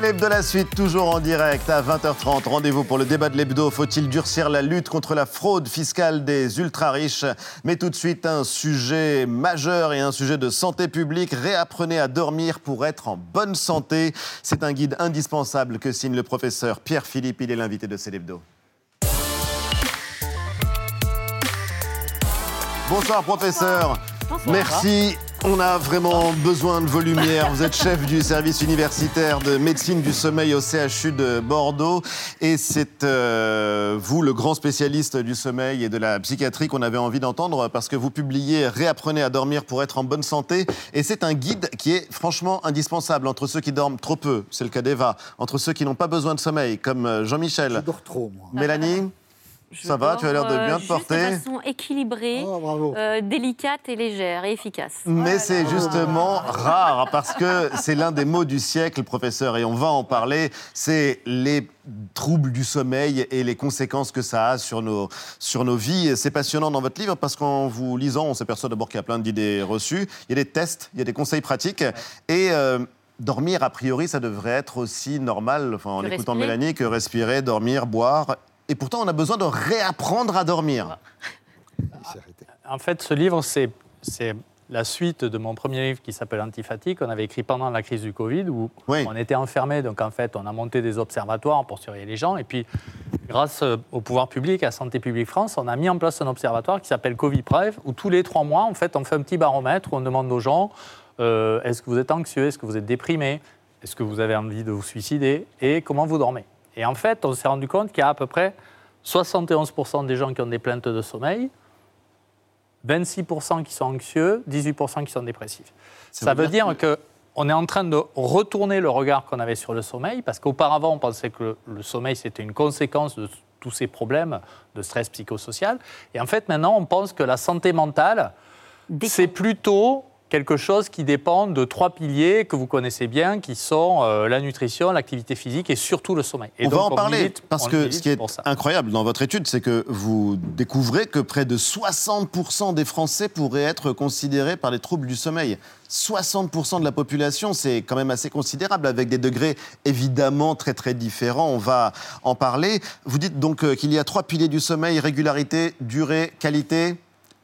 L'hebdo de la suite, toujours en direct à 20h30. Rendez-vous pour le débat de l'hebdo. Faut-il durcir la lutte contre la fraude fiscale des ultra-riches? Mais tout de suite, un sujet majeur et un sujet de santé publique. Réapprenez à dormir pour être en bonne santé. C'est un guide indispensable que signe le professeur Pierre Philippe. Il est l'invité de Célébdo. Bonsoir professeur. Merci. On a vraiment besoin de vos lumières. Vous êtes chef du service universitaire de médecine du sommeil au CHU de Bordeaux. Et c'est euh, vous, le grand spécialiste du sommeil et de la psychiatrie qu'on avait envie d'entendre parce que vous publiez Réapprenez à dormir pour être en bonne santé. Et c'est un guide qui est franchement indispensable entre ceux qui dorment trop peu, c'est le cas d'Eva, entre ceux qui n'ont pas besoin de sommeil, comme euh, Jean-Michel. Je dors trop, moi. Mélanie? Ça va, tu as l'air de bien te porter. De façon équilibrée, oh, euh, délicate et légère et efficace. Mais c'est justement rare parce que c'est l'un des mots du siècle, professeur, et on va en parler. C'est les troubles du sommeil et les conséquences que ça a sur nos, sur nos vies. C'est passionnant dans votre livre parce qu'en vous lisant, on s'aperçoit d'abord qu'il y a plein d'idées reçues. Il y a des tests, il y a des conseils pratiques. Et. Euh, dormir, a priori, ça devrait être aussi normal, enfin, en écoutant Mélanie, que respirer, dormir, boire et pourtant, on a besoin de réapprendre à dormir. En fait, ce livre, c'est la suite de mon premier livre qui s'appelle Antifatigue, qu'on avait écrit pendant la crise du Covid, où on était enfermés. Donc, en fait, on a monté des observatoires pour surveiller les gens. Et puis, grâce au pouvoir public, à Santé publique France, on a mis en place un observatoire qui s'appelle Covid-Prev, où tous les trois mois, en fait, on fait un petit baromètre où on demande aux gens euh, est-ce que vous êtes anxieux Est-ce que vous êtes déprimé Est-ce que vous avez envie de vous suicider Et comment vous dormez et en fait, on s'est rendu compte qu'il y a à peu près 71% des gens qui ont des plaintes de sommeil, 26% qui sont anxieux, 18% qui sont dépressifs. Ça, veut dire, qu'on est en train de retourner le regard qu'on avait sur le sommeil, parce qu'auparavant, on pensait que le, sommeil, c'était une conséquence de tous ces problèmes de stress psychosocial. Et en fait, maintenant, on pense que la santé mentale, c'est plutôt quelque chose qui dépend de trois piliers que vous connaissez bien, qui sont euh, la nutrition, l'activité physique et surtout le sommeil. Et on va en parler, parce que ce qui est incroyable dans votre étude, c'est que vous découvrez que près de 60% des Français pourraient être considérés par les troubles du sommeil. 60% de la population, c'est quand même assez considérable, avec des degrés évidemment très très différents. On va en parler. Vous dites donc euh, qu'il y a trois piliers du sommeil, régularité, durée, qualité.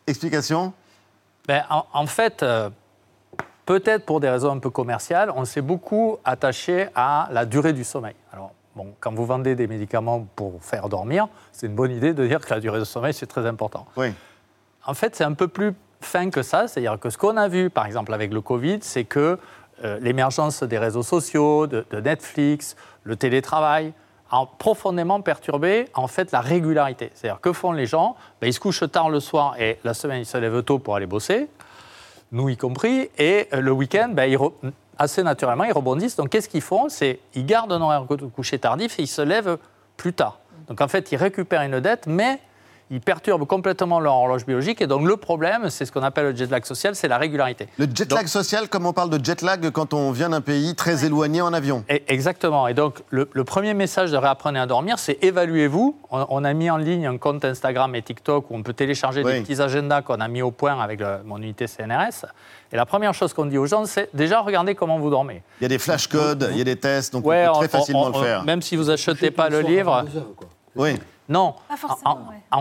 Explication? Ben, en, fait, euh, peut-être pour des raisons un peu commerciales, on s'est beaucoup attaché à la durée du sommeil. Alors, bon, quand vous vendez des médicaments pour faire dormir, c'est une bonne idée de dire que la durée du sommeil, c'est très important. Oui. En fait, c'est un peu plus fin que ça. C'est-à-dire que ce qu'on a vu, par exemple, avec le Covid, c'est que euh, l'émergence des réseaux sociaux, de, Netflix, le télétravail, a profondément perturbé en fait la régularité. C'est-à-dire que font les gens ben, Ils se couchent tard le soir et la semaine ils se lèvent tôt pour aller bosser nous y compris. Et euh, le week-end, ben, assez naturellement, ils rebondissent. Donc qu'est-ce qu'ils font? C'est ils gardent un horaire de coucher tardif et ils se lèvent plus tard. Donc en fait, ils récupèrent une dette, mais ils perturbent complètement leur horloge biologique. Et donc le problème, c'est ce qu'on appelle le jet lag social, c'est la régularité. Le jet lag social, comme on parle de jet lag quand on vient d'un pays très éloigné en avion. exactement. Et donc le, premier message de Réapprenez à dormir, c'est évaluez-vous. On, a mis en ligne un compte Instagram et TikTok où on peut télécharger des petits agendas qu'on a mis au point avec mon unité CNRS. Et la première chose qu'on dit aux gens, c'est déjà regardez comment vous dormez. Il y a des flashcodes, il y a des tests, donc on peut très facilement le faire. Même si vous n'achetez pas le livre. Oui. Non. Pas forcément, en,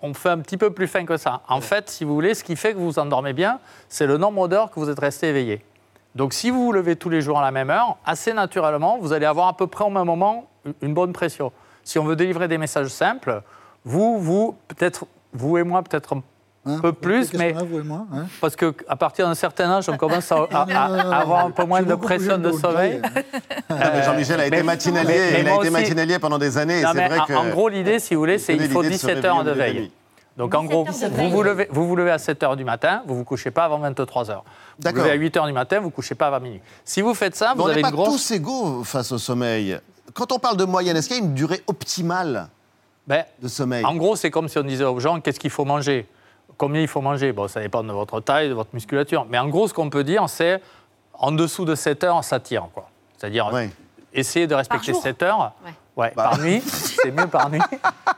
on, fait un petit peu plus fin que ça. En fait, si vous voulez, ce qui fait que vous vous endormez bien, c'est le nombre d'heures que vous êtes resté éveillé. Donc si vous vous levez tous les jours à la même heure, assez naturellement, vous allez avoir à peu près au même moment une bonne pression. Si on veut délivrer des messages simples, vous, vous, peut-être, vous et moi, peut-être un hein peu plus, mais hein parce qu'à partir d'un certain âge, on commence à, avoir un peu moins de pression de sommeil. Euh, Jean-Michel a été matinalier, il a été matinalier pendant des années. vrai En gros, l'idée, si vous voulez, c'est qu'il faut 17 heures de veille. Donc en gros, vous vous, levez, vous vous levez à 7 h du matin, vous ne vous couchez pas avant 23 h. Vous vous levez à 8 h du matin, vous ne vous couchez pas avant minuit. Si vous faites ça, vous avez une grosse... Pas tous égaux face au sommeil. Quand on parle de moyenne, est-ce qu'il y a une durée optimale ben, de sommeil? En gros, c'est comme si on disait aux gens qu'est-ce qu'il faut manger? Combien il faut manger Bon, ça dépend de votre taille, de votre musculature. Mais en gros, ce qu'on peut dire, c'est en dessous de 7 heures, ça tire. Quoi. C'est-à-dire, essayer de respecter 7 heures. Ouais. par bah. nuit, c'est mieux par nuit.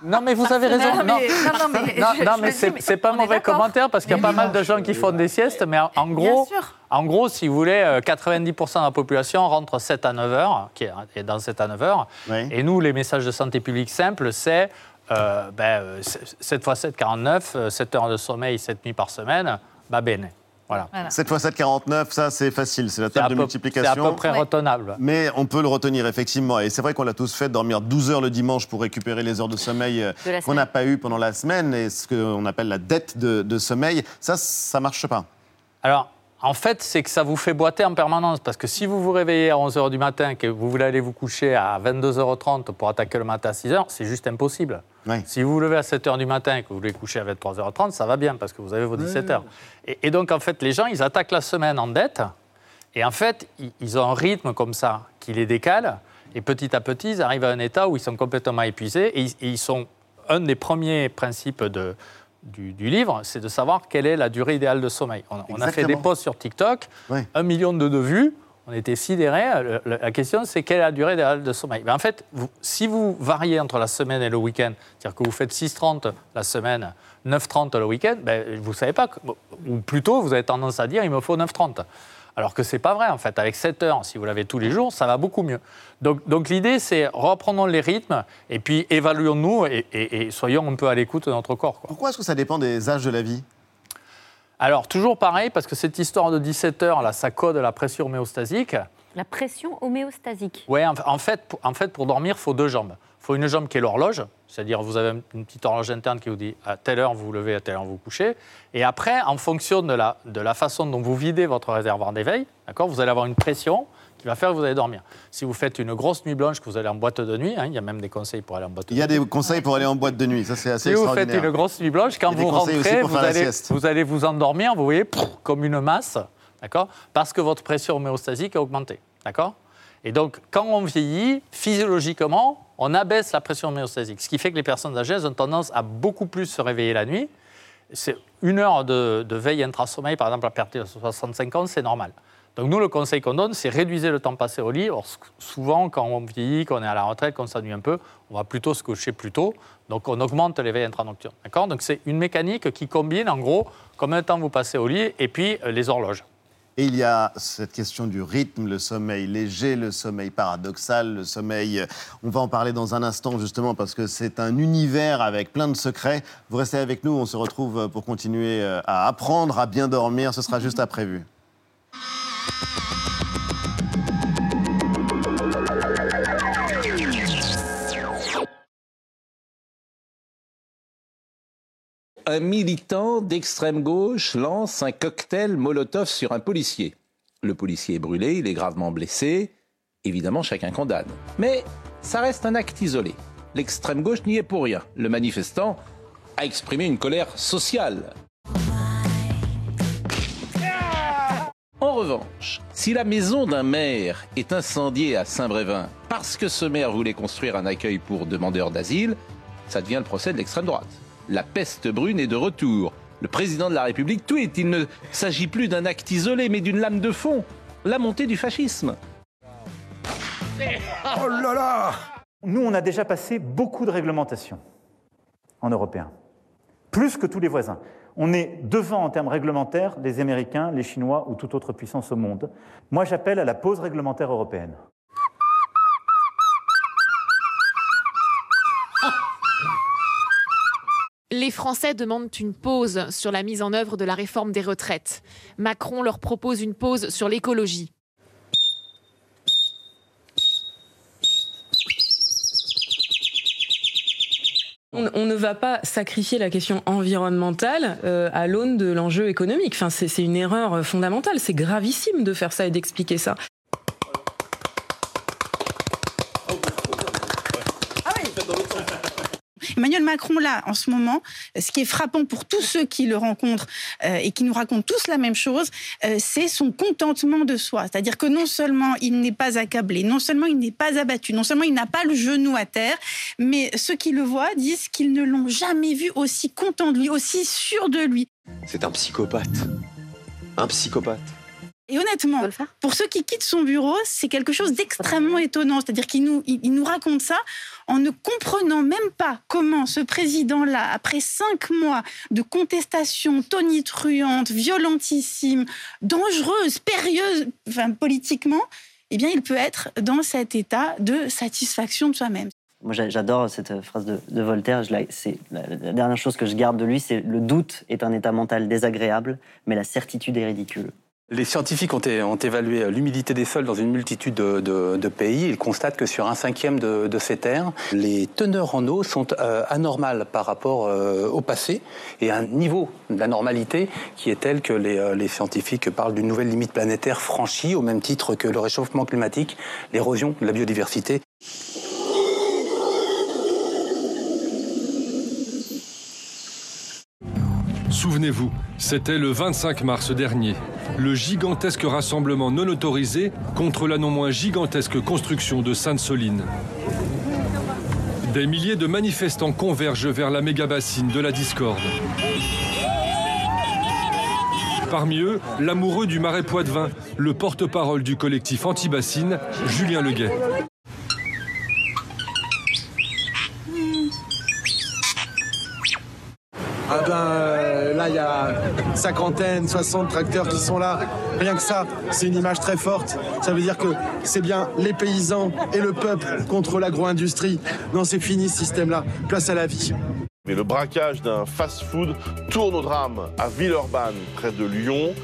Non, mais vous avez raison. Non, Non, mais- non, non, mais non, je- non, je mais le dis, c'est mais pas mauvais d'accord. commentaire parce qu'il y a pas oui, mal de gens qui font des siestes, mais en, gros, en gros, si vous voulez, euh, 90% de la population rentre 7 à 9 heures, qui est est dans 7 à 9 heures. Oui. Et nous, les messages de santé publique simples, c'est euh, ben, euh, 7 x 7, 49, 7 heures de sommeil, 7 nuits par semaine, bah bene. Voilà. Voilà. 7 x 7, 49, ça c'est facile, c'est la table de peu- multiplication. C'est à peu près Ouais. retenable. Mais on peut le retenir effectivement. Et c'est vrai qu'on l'a tous fait, dormir 12 heures le dimanche pour récupérer les heures de sommeil euh, qu'on n'a pas eu pendant la semaine et ce qu'on appelle la dette de, de sommeil. Ça, ça marche pas. Alors, en fait, c'est que ça vous fait boiter en permanence. Parce que si vous vous réveillez à 11h du matin, que vous voulez aller vous coucher à 22h30 pour attaquer le matin à 6h, c'est juste impossible. Si vous vous levez à 7h du matin et que vous voulez coucher à 23h30, ça va bien parce que vous avez vos 17h. Et, et donc, en fait, les gens, ils attaquent la semaine en dette. Et en fait, ils, ils ont un rythme comme ça qui les décale. Et petit à petit, ils arrivent à un état où ils sont complètement épuisés. Et ils, et ils sont. Un des premiers principes de, du, du livre, c'est de savoir quelle est la durée idéale de sommeil. On, on a fait des posts sur TikTok, Ouais. un million de, de vues. On était sidérés. La question, c'est quelle est la durée idéale de sommeil? Ben, En fait, si vous variez entre la semaine et le week-end, c'est-à-dire que vous faites 6h30 la semaine, 9h30 le week-end, ben, vous ne savez pas, ou plutôt vous avez tendance à dire il me faut 9h30. Alors que ce n'est pas vrai, en fait. Avec 7 heures, si vous l'avez tous les jours, ça va beaucoup mieux. Donc, l'idée, c'est reprenons les rythmes et puis évaluons-nous et, soyons un peu à l'écoute de notre corps. quoi. Pourquoi est-ce que ça dépend des âges de la vie? Alors, toujours pareil, parce que cette histoire de 17 heures, là, ça code la pression homéostasique. La pression homéostasique. Ouais, en, en fait, pour, en fait, pour dormir, il faut deux jambes. Il faut une jambe qui est l'horloge, c'est-à-dire vous avez une petite horloge interne qui vous dit à telle heure vous vous levez, à telle heure vous vous couchez. Et après, en fonction de la, de la façon dont vous videz votre réservoir d'éveil, d'accord, vous allez avoir une pression qui va faire que vous allez dormir. Si vous faites une grosse nuit blanche, que vous allez en boîte de nuit, hein, il y a même des conseils pour aller en boîte de Il y a nuit. des conseils pour aller en boîte de nuit, ça c'est assez Si vous faites extraordinaire. une grosse nuit blanche, quand vous rentrez, vous allez, vous allez vous endormir, vous voyez, pff, comme une masse, d'accord? Parce que votre pression homéostasique a augmenté, d'accord? Et donc, quand on vieillit, physiologiquement, on abaisse la pression homéostasique, ce qui fait que les personnes âgées elles ont tendance à beaucoup plus se réveiller la nuit. C'est une heure de, de veille intrasommeil, par exemple, à partir de 65 ans, c'est normal. Donc nous, le conseil qu'on donne, c'est réduisez le temps passé au lit. Or, souvent, quand on vieillit, qu'on est à la retraite, qu'on s'ennuie un peu, on va plutôt se coucher plus tôt. Donc on augmente l'éveil intranocturne. D'accord? Donc c'est une mécanique qui combine, en gros, combien de temps vous passez au lit et puis euh, les horloges. Et il y a cette question du rythme, le sommeil léger, le sommeil paradoxal, le sommeil... On va en parler dans un instant justement parce que c'est un univers avec plein de secrets. Vous restez avec nous, on se retrouve pour continuer euh, à apprendre à bien dormir. Ce sera juste après vu. Un militant d'extrême gauche lance un cocktail Molotov sur un policier. Le policier est brûlé, il est gravement blessé. Évidemment, chacun condamne. Mais ça reste un acte isolé. L'extrême gauche n'y est pour rien. Le manifestant a exprimé une colère sociale. En revanche, si la maison d'un maire est incendiée à Saint-Brévin parce que ce maire voulait construire un accueil pour demandeurs d'asile, ça devient le procès de l'extrême droite. La peste brune est de retour. Le président de la République tweet, il ne s'agit plus d'un acte isolé, mais d'une lame de fond. La montée du fascisme. Nous, on a déjà passé beaucoup de réglementations en européen, plus que tous les voisins. On est devant en termes réglementaires les Américains, les Chinois ou toute autre puissance au monde. Moi, j'appelle à la pause réglementaire européenne. Les Français demandent une pause sur la mise en œuvre de la réforme des retraites. Macron leur propose une pause sur l'écologie. On, ne va pas sacrifier la question environnementale euh, à l'aune de l'enjeu économique. Enfin, c'est une erreur fondamentale. C'est gravissime de faire ça et d'expliquer ça. Emmanuel Macron, là, en ce moment, ce qui est frappant pour tous ceux qui le rencontrent euh, et qui nous racontent tous la même chose, euh, c'est son contentement de soi. C'est-à-dire que non seulement il n'est pas accablé, non seulement il n'est pas abattu, non seulement il n'a pas le genou à terre, mais ceux qui le voient disent qu'ils ne l'ont jamais vu aussi content de lui, aussi sûr de lui. C'est un psychopathe. Un psychopathe. Et honnêtement, pour ceux qui quittent son bureau, c'est quelque chose d'extrêmement étonnant. C'est-à-dire qu'il nous, il nous raconte ça en ne comprenant même pas comment ce président-là, après cinq mois de contestation tonitruante, violentissime, dangereuse, périlleuse, enfin, politiquement, eh bien, il peut être dans cet état de satisfaction de soi-même. Moi, j'adore cette phrase de, Voltaire. C'est la, la dernière chose que je garde de lui, c'est le doute est un état mental désagréable, mais la certitude est ridicule. Les scientifiques ont, évalué l'humidité des sols dans une multitude de, pays. Ils constatent que sur un cinquième de, ces terres, les teneurs en eau sont euh, anormales par rapport euh, au passé et un niveau d'anormalité qui est tel que les, euh, les scientifiques parlent d'une nouvelle limite planétaire franchie au même titre que le réchauffement climatique, l'érosion de la biodiversité. Souvenez-vous, c'était le 25 mars dernier, le gigantesque rassemblement non autorisé contre la non moins gigantesque construction de Sainte-Soline. Des milliers de manifestants convergent vers la méga-bassine de la discorde. Parmi eux, l'amoureux du marais Poitevin, le porte-parole du collectif anti-bassine, Julien Leguet. Ah ben, euh, là, il y a cinquantaine, 60 tracteurs qui sont là. Rien que ça, c'est une image très forte. Ça veut dire que c'est bien les paysans et le peuple contre l'agro-industrie. Non, c'est fini ce système-là. Place à la vie. Mais le braquage d'un fast-food tourne au drame à Villeurbanne, près de Lyon.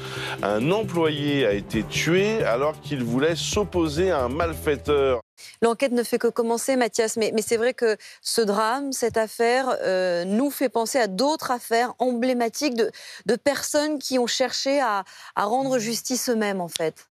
Un employé a été tué alors qu'il voulait s'opposer à un malfaiteur. L'enquête ne fait que commencer, Mathias, mais, c'est vrai que ce drame, cette affaire, euh, nous fait penser à d'autres affaires emblématiques de, personnes qui ont cherché à, à rendre justice eux-mêmes, en fait.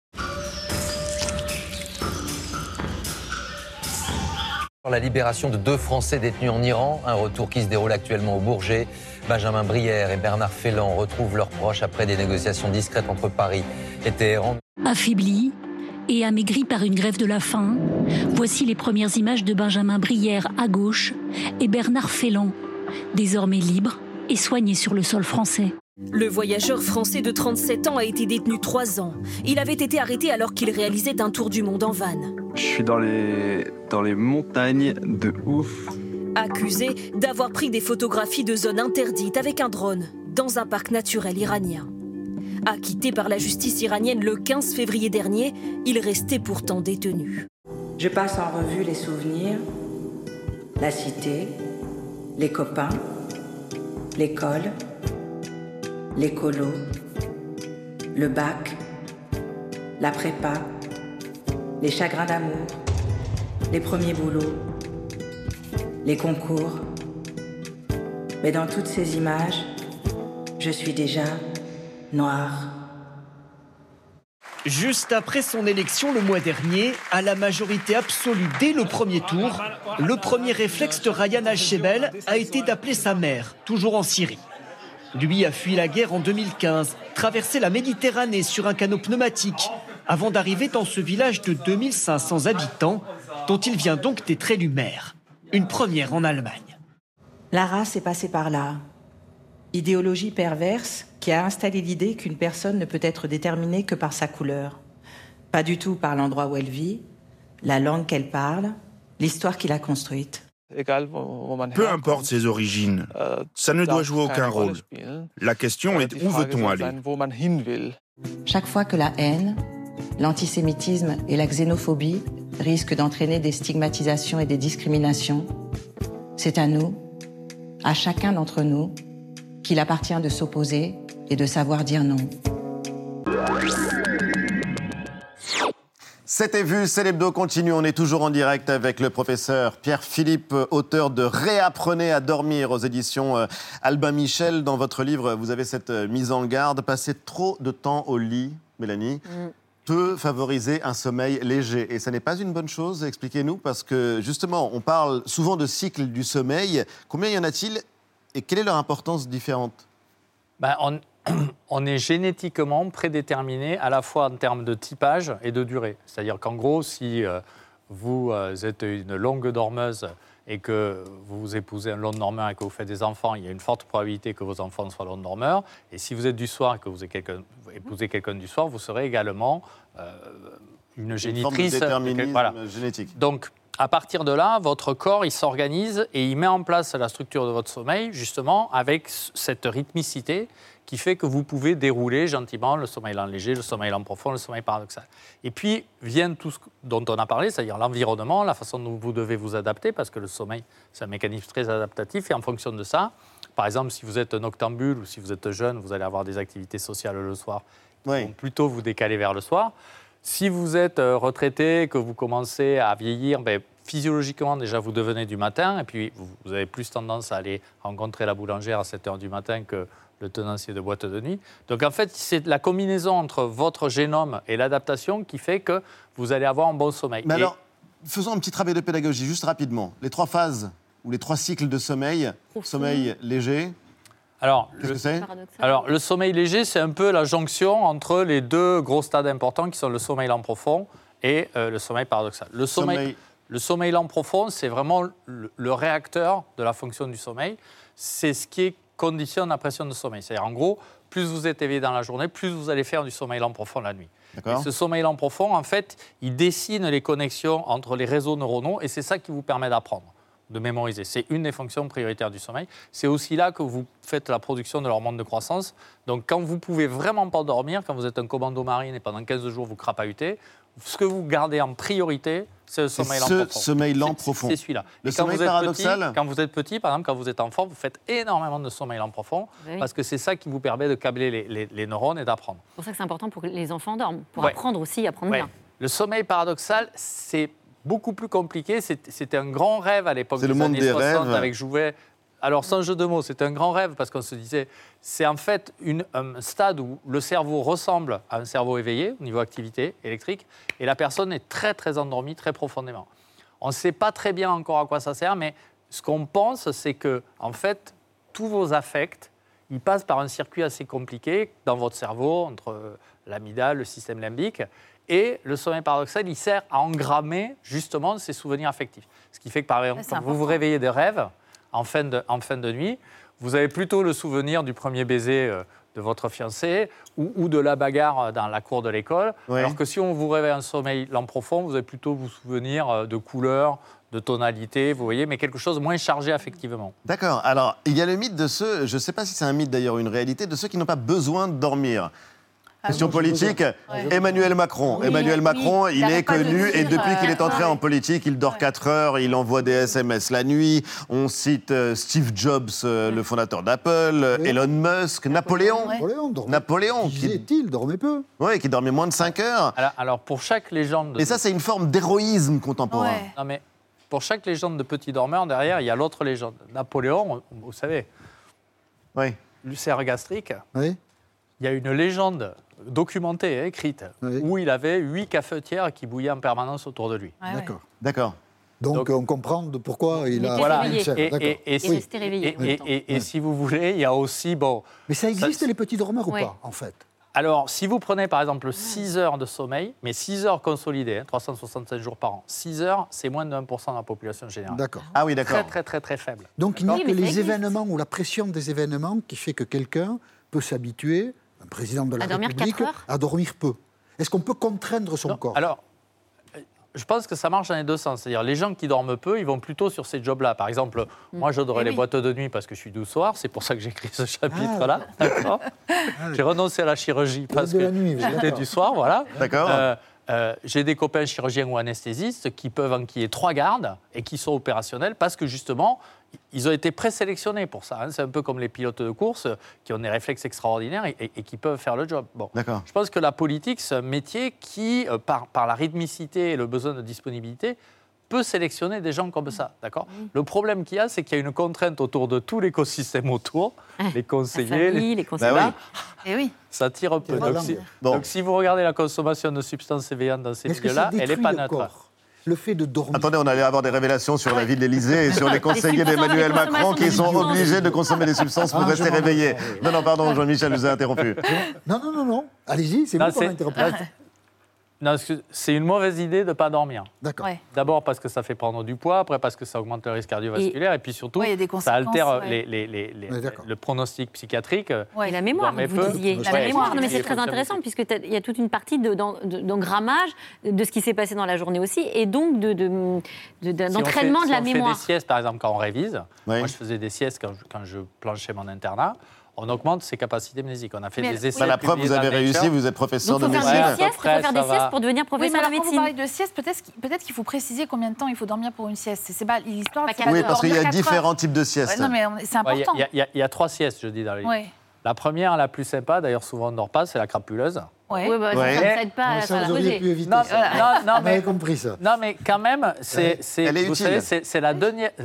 La libération de deux Français détenus en Iran, un retour qui se déroule actuellement au Bourget. Benjamin Brière et Bernard Félan retrouvent leurs proches après des négociations discrètes entre Paris et Téhéran. Affaibli et amaigri par une grève de la faim, voici les premières images de Benjamin Brière à gauche et Bernard Félan, désormais libre et soigné sur le sol français. Le voyageur français de 37 ans a été détenu trois ans. Il avait été arrêté alors qu'il réalisait un tour du monde en van. Je suis dans les, dans les montagnes de ouf. Accusé d'avoir pris des photographies de zones interdites avec un drone dans un parc naturel iranien. Acquitté par la justice iranienne le 15 février dernier, il restait pourtant détenu. Je passe en revue les souvenirs, la cité, les copains, l'école, l'écolo, le bac, la prépa, les chagrins d'amour, les premiers boulots, les concours. Mais dans toutes ces images, je suis déjà noire. Juste après son élection le mois dernier, à la majorité absolue dès le premier tour, le premier réflexe de Ryan Al-Shebel a été d'appeler sa mère, toujours en Syrie. Lui a fui la guerre en 2015, traversé la Méditerranée sur un canot pneumatique avant d'arriver dans ce village de 2500 habitants, dont il vient donc d'être élu maire. Une première en Allemagne. La race est passée par là. Idéologie perverse qui a installé l'idée qu'une personne ne peut être déterminée que par sa couleur. Pas du tout par l'endroit où elle vit, la langue qu'elle parle, l'histoire qu'il a construite. Peu importe ses origines, ça ne doit jouer aucun rôle. La question est où veut-on aller? Chaque fois que la haine, l'antisémitisme et la xénophobie risquent d'entraîner des stigmatisations et des discriminations, c'est à nous, à chacun d'entre nous, qu'il appartient de s'opposer et de savoir dire non. C'était vu, c'est l'hebdo continue. On est toujours en direct avec le professeur Pierre-Philippe, auteur de Réapprenez à dormir aux éditions euh, Albin Michel. Dans votre livre, vous avez cette euh, mise en garde. Passer trop de temps au lit, Mélanie, mm. peut favoriser un sommeil léger. Et ça n'est pas une bonne chose, expliquez-nous, parce que justement, on parle souvent de cycle du sommeil. Combien y en a-t-il et quelle est leur importance différente? Ben, on est génétiquement prédéterminé à la fois en termes de typage et de durée. C'est-à-dire qu'en gros, si euh, vous euh, êtes une longue dormeuse et que vous épousez un long dormeur et que vous faites des enfants, il y a une forte probabilité que vos enfants soient long dormeurs. Et si vous êtes du soir et que vous épousez quelqu'un du soir, vous serez également euh, une génitrice. Une génétique. Donc, à partir de là, votre corps, il s'organise et il met en place la structure de votre sommeil, justement, avec cette rythmicité qui fait que vous pouvez dérouler gentiment le sommeil lent léger, le sommeil lent profond, le sommeil paradoxal. Et puis vient tout ce dont on a parlé, c'est-à-dire l'environnement, la façon dont vous devez vous adapter, parce que le sommeil, c'est un mécanisme très adaptatif, et en fonction de ça, par exemple, si vous êtes un octambule ou si vous êtes jeune, vous allez avoir des activités sociales le soir, oui. vont plutôt vous décaler vers le soir. Si vous êtes euh, retraité, que vous commencez à vieillir, ben, physiologiquement, déjà, vous devenez du matin, et puis vous avez plus tendance à aller rencontrer la boulangère à 7 h du matin que le tenancier de boîte de nuit. Donc en fait, c'est la combinaison entre votre génome et l'adaptation qui fait que vous allez avoir un bon sommeil. Mais alors, faisons un petit travail de pédagogie, juste rapidement. Les trois phases ou les trois cycles de sommeil, sommeil léger. Alors, le, alors, le sommeil léger, c'est un peu la jonction entre les deux gros stades importants qui sont le sommeil lent profond et euh, le sommeil paradoxal. Le sommeil, le sommeil lent profond, c'est vraiment le, réacteur de la fonction du sommeil. C'est ce qui est conditionne la pression de sommeil. C'est-à-dire, en gros, plus vous êtes éveillé dans la journée, plus vous allez faire du sommeil lent profond la nuit. Et ce sommeil lent profond, en fait, il dessine les connexions entre les réseaux neuronaux et c'est ça qui vous permet d'apprendre, de mémoriser. C'est une des fonctions prioritaires du sommeil. C'est aussi là que vous faites la production de l'hormone de croissance. Donc, quand vous pouvez vraiment pas dormir, quand vous êtes un commando marine et pendant 15 jours vous crapahutez, ce que vous gardez en priorité, c'est le sommeil lent profond. sommeil lent profond. C'est celui-là. Le sommeil paradoxal Quand vous êtes petit, par exemple, quand vous êtes enfant, vous faites énormément de sommeil lent profond parce que c'est ça qui vous permet de câbler les, neurones et d'apprendre. C'est pour ça que c'est important pour que les enfants dorment, pour apprendre aussi, apprendre bien. Le sommeil paradoxal, c'est beaucoup plus compliqué. C'était un grand rêve à l'époque des le monde années des 60 rêves. avec Jouvet. Alors, sans jeu de mots, c'était un grand rêve parce qu'on se disait, c'est en fait une, un stade où le cerveau ressemble à un cerveau éveillé au niveau activité électrique et la personne est très, très endormie, très profondément. On ne sait pas très bien encore à quoi ça sert, mais ce qu'on pense, c'est que, en fait, tous vos affects, ils passent par un circuit assez compliqué dans votre cerveau, entre l'amygdale, le système limbique. Et le sommeil paradoxal, il sert à engrammer justement ces souvenirs affectifs. Ce qui fait que, par exemple, quand vous vous réveillez de rêve, en fin de, en fin de nuit, vous avez plutôt le souvenir du premier baiser euh, de votre fiancé ou, ou, de la bagarre euh, dans la cour de l'école. Alors que si on vous réveille un sommeil lent profond, vous allez plutôt vous souvenir euh, de couleurs, de tonalité, vous voyez, mais quelque chose moins chargé affectivement. D'accord. Alors, il y a le mythe de ceux, je ne sais pas si c'est un mythe d'ailleurs ou une réalité, de ceux qui n'ont pas besoin de dormir. Question politique, Emmanuel Macron. Oui, Emmanuel oui, Macron, il il est de connu dire, et depuis qu'il est entré euh, en politique, il dort 4 heures, il envoie des SMS la nuit. On cite euh, Steve Jobs, euh, le fondateur d'Apple, euh, Elon Musk, Napoléon. Napoléon, dormait- Napoléon. Qui disait-il, dormait peu. Oui, qui dormait moins de 5 heures. Alors, alors, pour chaque légende... Et ça, c'est une forme d'héroïsme contemporain. Non, mais pour chaque légende de petit dormeur, derrière, il y a l'autre légende. Napoléon, vous savez, oui. l'ulcère gastrique, Oui. Il y a une légende documentée, écrite, où il avait huit cafetières qui bouillaient en permanence autour de lui. D'accord. D'accord. Donc, on comprend de pourquoi il a. Voilà. une chaîne, Et, d'accord. et- et si, Oui. et- et- et- et si vous voulez, il y a aussi... Bon, Mais ça existe les petits dormeurs ou pas, en fait? Alors, si vous prenez par exemple 6 heures de sommeil, mais 6 heures consolidées, hein, 365 jours par an, 6 heures, c'est moins de 1% de la population générale. D'accord. Ah oui, Très, très, très, très faible. Donc il n'y a D'accord que les événements ou la pression des événements qui fait que quelqu'un peut s'habituer, un président de la À dormir République, quatre heures à dormir peu. Est-ce qu'on peut contraindre son corps? Alors, euh, je pense que ça marche dans les deux sens. C'est-à-dire, les gens qui dorment peu, ils vont plutôt sur ces jobs-là. Par exemple, Mm. moi, j'adorais Eh les oui. boîtes de nuit parce que je suis dousoir. C'est pour ça que j'ai écrit ce chapitre-là. Ah. D'accord J'ai renoncé à la chirurgie parce que j'étais du soir, voilà. D'accord. Euh, euh, j'ai des copains chirurgiens ou anesthésistes qui peuvent enquiller trois gardes et qui sont opérationnels parce que justement, ils ont été présélectionnés pour ça. hein. C'est un peu comme les pilotes de course qui ont des réflexes extraordinaires et, et- et qui peuvent faire le job. Bon. Je pense que la politique, c'est un métier qui, euh, par, par la rythmicité et le besoin de disponibilité, peut sélectionner des gens comme ça. D'accord? Le problème qu'il y a, c'est qu'il y a une contrainte autour de tout l'écosystème autour, les conseillers, famille, les conseillers. Là, Eh oui. ça tire un peu. Donc si, Bon. donc, si vous regardez la consommation de substances éveillantes dans ces milieux-là, elle n'est pas neutre. Le fait de dormir. Attendez, on allait avoir des révélations sur la vie de l'Élysée et sur les conseillers d'Emmanuel Macron qui sont obligés de consommer des substances pour Ah, rester réveillés. Non, non, pardon, Jean-Michel, je vous ai interrompu. Non, non, non, non. Allez-y, c'est vous qu'on a interrompu. Non, c'est une mauvaise idée de ne pas dormir. D'accord. Ouais. D'abord parce que ça fait prendre du poids, après parce que ça augmente le risque cardiovasculaire, et, puis surtout, Ouais, ça altère ouais. les- les- les- les- Ouais, d'accord. le pronostic psychiatrique. Ouais. Et la mémoire, vous peu. disiez. La ouais, mémoire, non, mais c'est- très intéressant, puisque il y a toute une partie de- d'en- de- d'engrammage de ce qui s'est passé dans la journée aussi, et donc de- de- de- de- Si on d'entraînement de la si on mémoire. fait des siestes, par exemple, quand on révise, moi je faisais des siestes quand je, quand je planchais mon internat, on augmente ses capacités mnésiques. On a fait Mais des essais. Bah, la preuve, vous avez réussi, vous êtes professeur Donc, de faire médecine. des siestes, faut faire des siestes pour devenir Oui, mais professeur alors de quand vous médecine. parlez de sieste, peut-être qu'il faut préciser combien de temps il faut dormir pour une sieste. C'est pas l'histoire. Oui, parce qu'il y a différents types de siestes. Ouais, non, mais c'est Ouais, Il y a- important. il y, a- il il trois siestes, je dis dans le livre. Ouais. La première, la plus sympa, d'ailleurs souvent on ne dort pas, c'est la crapuleuse. Ouais. Oui, bah, ça, Ouais. ça ne pas Non, à ça, la vous auriez poser. pu éviter Non, ça. non, non, On mais- compris ça. Non, mais quand même, c'est, c'est la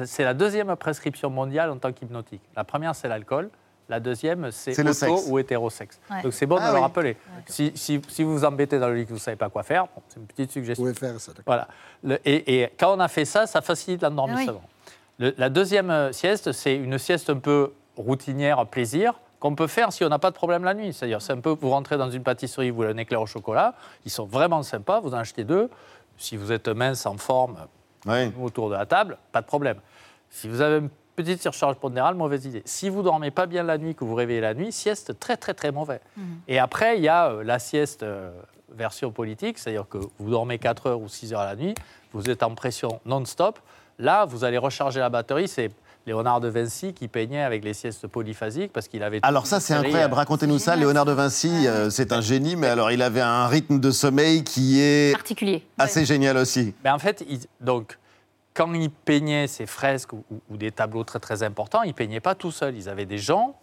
c'est la deuxième prescription mondiale en tant qu'hypnotique. La première, c'est l'alcool. La deuxième, c'est, C'est le auto sexe. ou hétérosexe. Ouais. Donc c'est bon Ah de le oui. rappeler. Si, si, si vous vous embêtez dans le lit que vous ne savez pas quoi faire, bon, c'est une petite Vous suggestion. pouvez faire ça. d'accord. Voilà. Le- et, et quand on a fait ça, ça facilite l'endormissement. Le- la deuxième euh, sieste, c'est une sieste un peu routinière, plaisir, qu'on peut faire si on n'a pas de problème la nuit. C'est-à-dire, c'est un peu, vous rentrez dans une pâtisserie, vous voulez un éclair au chocolat, ils sont vraiment sympas, vous en achetez deux. Si vous êtes mince, en forme, autour de la table, pas de problème. Si vous avez une petite surcharge pondérale, mauvaise idée. Si vous dormez pas bien la nuit, que vous réveillez la nuit, sieste très très très mauvais. Et après, il y a euh, la sieste euh, version politique, c'est-à-dire que vous dormez 4 heures ou 6 heures la nuit, vous êtes en pression non-stop. Là, vous allez recharger la batterie. C'est Léonard de Vinci qui peignait avec les siestes polyphasiques parce qu'il avait. Alors ça, c'est incroyable. euh, Racontez-nous ça. Léonard de Vinci, euh, c'est un génie, mais alors il avait un rythme de sommeil qui est Particulier. assez génial aussi. Mais en fait, il- donc, quand il peignait ses fresques ou, ou- ou des tableaux très très importants, il peignait pas tout seul. Ils avaient des gens,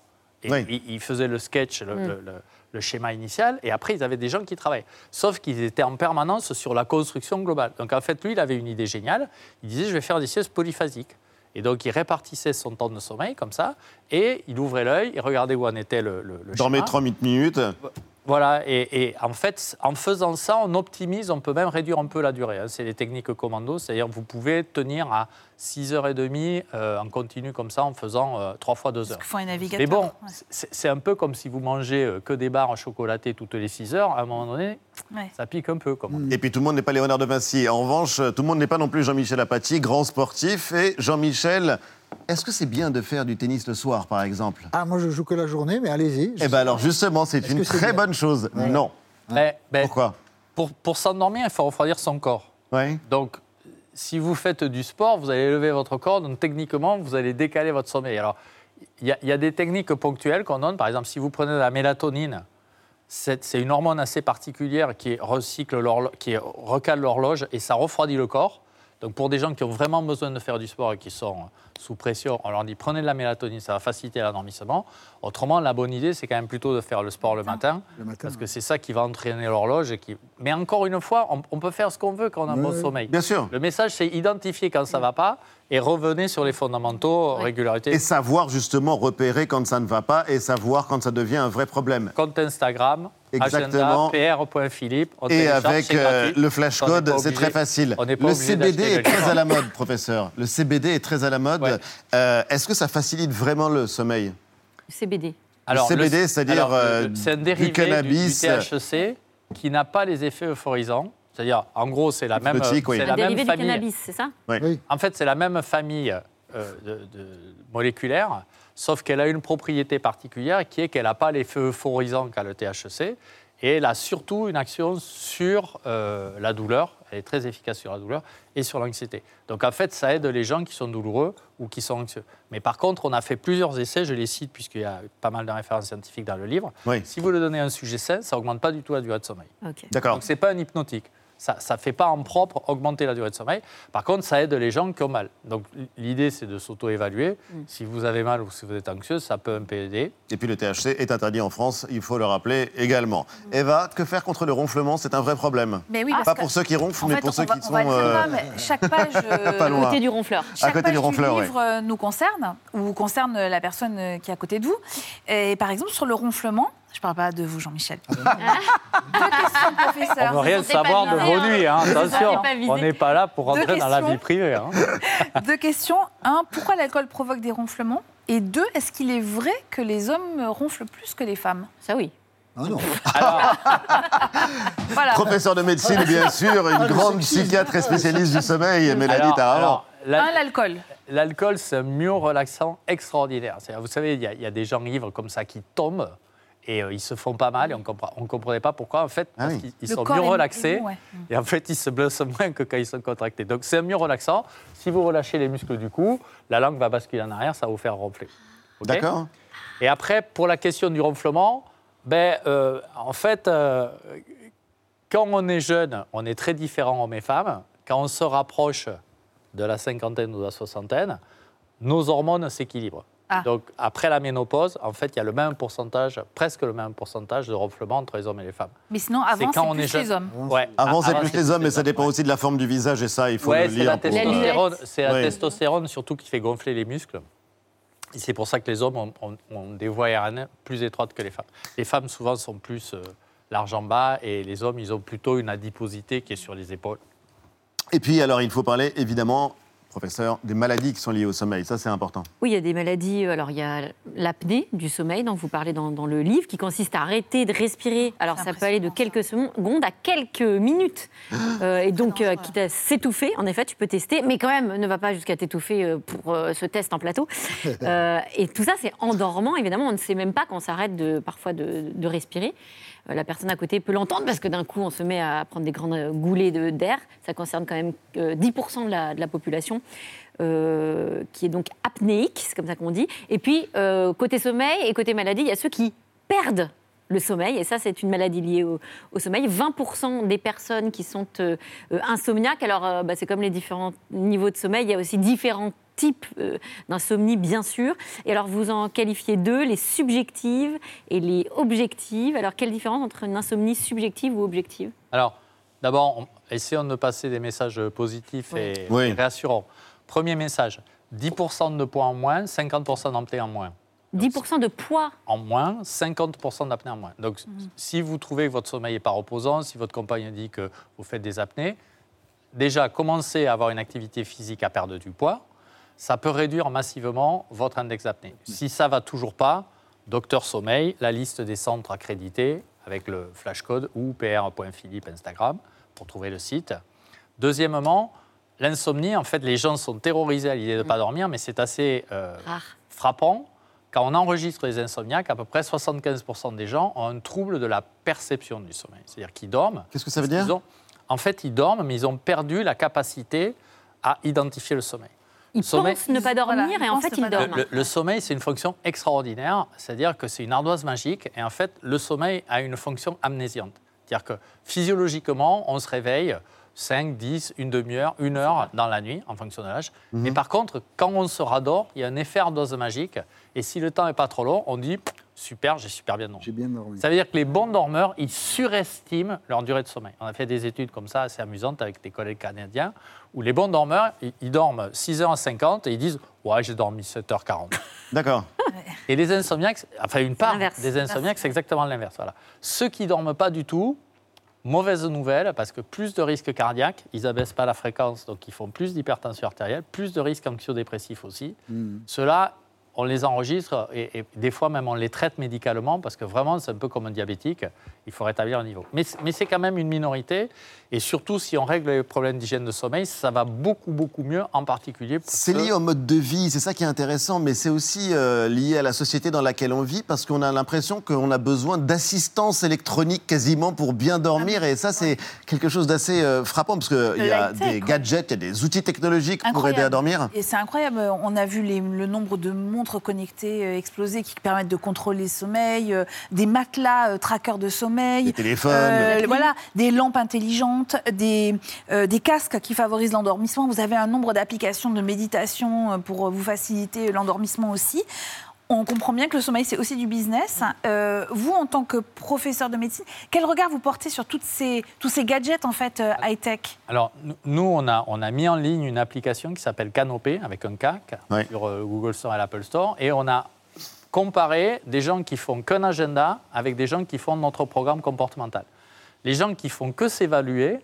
et Oui. ils, ils faisaient le sketch, le, Mm. le- le- le schéma initial, et après ils avaient des gens qui travaillaient. Sauf qu'ils étaient en permanence sur la construction globale. Donc en fait, lui, il avait une idée géniale. Il disait, je vais faire des siestes polyphasiques. Et donc il répartissait son temps de sommeil comme ça, et il ouvrait l'œil, il regardait où en était le, le, le schéma. 3 minutes. Voilà, et, et en fait, en faisant ça, on optimise, on peut même réduire un peu la durée. hein. C'est les techniques commando, c'est-à-dire que vous pouvez tenir à 6h30 euh, en continu comme ça, en faisant euh, 3 fois 2 heures. qu'il faut un navigateur. Mais bon, Ouais. c'est un peu comme si vous mangez euh, que des barres chocolatées toutes les 6 heures, à un moment donné, Ouais. ça pique un peu. Comme on dit. Et puis tout le monde n'est pas Léonard de Vinci. En revanche, tout le monde n'est pas non plus Jean-Michel Apathy, grand sportif. Et Jean-Michel, est-ce que c'est bien de faire du tennis le soir, par exemple? Ah, moi, je joue que la journée, mais allez-y. Eh bien alors justement, c'est une très bien? bonne chose. Ouais. Non. Mais- mais Pourquoi? pour pour s'endormir, il faut refroidir son corps. Ouais. Donc, si vous faites du sport, vous allez lever votre corps, donc techniquement, vous allez décaler votre sommeil. Alors, il y, y a des techniques ponctuelles qu'on donne. Par exemple, si vous prenez de la mélatonine, c'est une hormone assez particulière qui recycle qui recale l'horloge et ça refroidit le corps. Donc, pour des gens qui ont vraiment besoin de faire du sport et qui sont sous pression, on leur dit prenez de la mélatonine, ça va faciliter l'endormissement. Autrement, la bonne idée, c'est quand même plutôt de faire le sport le matin, Le matin, parce que c'est ça qui va entraîner l'horloge. et Qui... Mais encore une fois, on, on peut faire ce qu'on veut quand on a un bon sommeil. Bien sûr. Le message, c'est identifier quand ça ne va pas et revenez sur les fondamentaux, régularité. Et savoir justement repérer quand ça ne va pas et savoir quand ça devient un vrai problème. Compte Instagram, Exactement. agenda, pr.philippe. Et avec euh, le flash code, c'est très facile. on Le CBD est le très à la mode, professeur. Le CBD est très à la mode. Ouais. Euh, Est-ce que ça facilite vraiment le sommeil? CBD. Alors, le CBD, le- c'est-à-dire le- euh, c'est un du dérivé cannabis. du, THC qui n'a pas les effets euphorisants. C'est-à-dire, en gros, c'est la même, oui. c'est la même du famille. cannabis, c'est ça? Oui. En fait, c'est la même famille euh, de, de- moléculaire, sauf qu'elle a une propriété particulière qui est qu'elle n'a pas l'effet euphorisant qu'a le THC. Et elle a surtout une action sur euh, la douleur, elle est très efficace sur la douleur, et sur l'anxiété. Donc en fait, ça aide les gens qui sont douloureux ou qui sont anxieux. Mais par contre, on a fait plusieurs essais, je les cite puisqu'il y a pas mal de références scientifiques dans le livre. Oui. Si vous le donnez à un sujet sain, ça n'augmente pas du tout la durée de sommeil. Ok. D'accord. Donc ce n'est pas un hypnotique. Ça ne fait pas en propre augmenter la durée de sommeil. Par contre, ça aide les gens qui ont mal. Donc l'idée, c'est de s'auto-évaluer. Si vous avez mal ou si vous êtes anxieux, ça peut un peu aider. Et puis le THC est interdit en France, il faut le rappeler également. Eva, que faire contre le ronflement? C'est un vrai problème. Mais oui, parce Pas que- pour ceux qui ronflent, En mais fait, pour ceux va- qui on sont. euh, mais chaque page, euh, Pas loin. Côté du ronfleur. chaque côté page du ronfleur, du ouais. livre euh, nous concerne ou concerne la personne euh, qui est à côté de vous. Et par exemple, sur le ronflement, je ne parle pas de vous, Jean-Michel. Deux questions, On professeur. ne veut rien savoir de vos nuits, hein, attention. On n'est pas là pour rentrer dans la vie privée. hein. Deux questions. Un, pourquoi l'alcool provoque des ronflements? Et deux, est-ce qu'il est vrai que les hommes ronflent plus que les femmes? Ça oui. Ah non. Voilà. Professeur de médecine, bien sûr, une grande psychiatre et spécialiste du sommeil, Mélanie la- Un, l'alcool. L'alcool, c'est un myorelaxant extraordinaire. C'est-à-dire, Vous savez, il y, y a des gens ivres comme ça qui tombent et euh, ils se font pas mal et on ne comprenait pas pourquoi. En fait, parce qu'ils sont mieux relaxés est bon, ouais. et en fait, ils se blessent moins que quand ils sont contractés. Donc, c'est un mieux relaxant. Si vous relâchez les muscles du cou, la langue va basculer en arrière, ça va vous faire ronfler. D'accord. Et après, pour la question du ronflement, ben, euh, en fait, euh, quand on est jeune, on est très différent hommes et femmes. Quand on se rapproche de la cinquantaine ou de la soixantaine, nos hormones s'équilibrent. Ah. Donc, après la ménopause, en fait, il y a le même pourcentage, presque le même pourcentage de ronflement entre les hommes et les femmes. Mais sinon, avant, c'est plus les hommes. Ouais, Avant, c'est plus les hommes, mais ça dépend aussi de la forme du visage, et ça, il faut Ouais, le c'est lire. la pour- testostérone, c'est la testostérone surtout qui fait gonfler les muscles. Et c'est pour ça que les hommes ont, ont- ont des voies aériennes plus étroites que les femmes. Les femmes, souvent, sont plus euh, larges en bas, et les hommes, ils ont plutôt une adiposité qui est sur les épaules. Et puis, alors, il faut parler, évidemment, professeur, des maladies qui sont liées au sommeil. Ça, c'est important. Oui, il y a des maladies. euh, Alors, il y a l'apnée du sommeil dont vous parlez dans, dans le livre, qui consiste à arrêter de respirer. Alors, ça peut aller de quelques secondes à quelques minutes. Euh, et donc, euh, quitte à s'étouffer, en effet, tu peux tester, mais quand même, ne va pas jusqu'à t'étouffer euh, pour euh, ce test en plateau. Euh, et tout ça, c'est endormant. Évidemment, on ne sait même pas qu'on s'arrête de, parfois de, de respirer. Euh, La personne à côté peut l'entendre parce que d'un coup, on se met à prendre des grandes goulées d'air. Ça concerne quand même euh, 10% de la, de la population euh, qui est donc apnéique, c'est comme ça qu'on dit. Et puis, euh, côté sommeil et côté maladie, il y a ceux qui perdent le sommeil, et ça, c'est une maladie liée au, sommeil. 20% des personnes qui sont euh, euh, insomniaques, alors euh, bah, c'est comme les différents niveaux de sommeil, il y a aussi différents types euh, d'insomnie, bien sûr. Et alors, vous en qualifiez deux, les subjectives et les objectives. Alors, quelle différence entre une insomnie subjective ou objective? Alors, d'abord, on- essayons de passer des messages positifs et, Oui. et rassurants. Premier message 10% de poids en moins, 50% d'apnée en moins. 10% de poids? En moins, 50% d'apnée en moins. Donc, si vous trouvez que votre sommeil n'est pas reposant, si votre compagne dit que vous faites des apnées, déjà, commencez à avoir une activité physique à perdre du poids. Ça peut réduire massivement votre index d'apnée. Si ça va toujours pas, Docteur Sommeil, la liste des centres accrédités avec le flashcode ou pr.philippe Instagram pour trouver le site. Deuxièmement, l'insomnie, en fait, les gens sont terrorisés à l'idée de ne pas dormir, mais c'est assez euh, frappant. Quand on enregistre les insomniaques, à peu près 75% des gens ont un trouble de la perception du sommeil. C'est-à-dire qu'ils dorment. Qu'est-ce que ça veut dire ont- En fait, ils dorment, mais ils ont perdu la capacité à identifier le sommeil. Ils Sommeil- pensent ne pas dormir et en fait, ils le, dorment. le- le sommeil, c'est une fonction extraordinaire, c'est-à-dire que c'est une ardoise magique, et en fait, le sommeil a une fonction amnésiante. C'est-à-dire que physiologiquement, on se réveille 5, 10, une demi-heure, une heure dans la nuit, en fonction de l'âge. Mais par contre, quand on se radore, il y a un effet ardoise magique, et si le temps n'est pas trop long, on dit super, j'ai super bien dormi. J'ai bien dormi. Ça veut dire que les bons dormeurs, ils surestiment leur durée de sommeil. On a fait des études comme ça assez amusantes avec des collègues canadiens, où les bons dormeurs, ils, ils dorment 6h50 et ils disent Ouais, j'ai dormi 7h40. D'accord. Et les insomniaques, enfin une part des insomniaques, c'est exactement l'inverse. Voilà. Ceux qui dorment pas du tout, mauvaise nouvelle, parce que plus de risques cardiaques, ils abaissent pas la fréquence, donc ils font plus d'hypertension artérielle, plus de risques anxio-dépressifs aussi. Ceux-là, on les enregistre et, et des fois même on les traite médicalement parce que vraiment c'est un peu comme un diabétique, il faut rétablir le niveau. Mais, c'est quand même une minorité et surtout si on règle les problèmes d'hygiène de sommeil, ça va beaucoup beaucoup mieux en particulier pour C'est lié au mode de vie, c'est ça qui est intéressant, mais c'est aussi euh, lié à la société dans laquelle on vit, parce qu'on a l'impression qu'on a besoin d'assistance électronique quasiment pour bien dormir, et ça c'est quelque chose d'assez euh, frappant, parce qu'il y a des gadgets, il y a des outils technologiques pour aider à dormir. Et c'est incroyable. On a vu les- le nombre de montres connectées euh, exploser qui permettent de contrôler le sommeil, euh, des matelas euh, trackers de sommeil, Des téléphones. euh, voilà, des lampes intelligentes, des, euh, des casques qui favorisent l'endormissement. Vous avez un nombre d'applications de méditation pour vous faciliter l'endormissement aussi. On comprend bien que le sommeil, c'est aussi du business. Euh, vous, en tant que professeur de médecine, quel regard vous portez sur toutes ces, tous ces gadgets en fait euh, high-tech? Alors, nous- on a, on a mis en ligne une application qui s'appelle Canopé, avec un K, sur euh, Google Store et l'Apple Store, et on a comparé des gens qui font qu'un agenda avec des gens qui font notre programme comportemental. Les gens qui font que s'évaluer,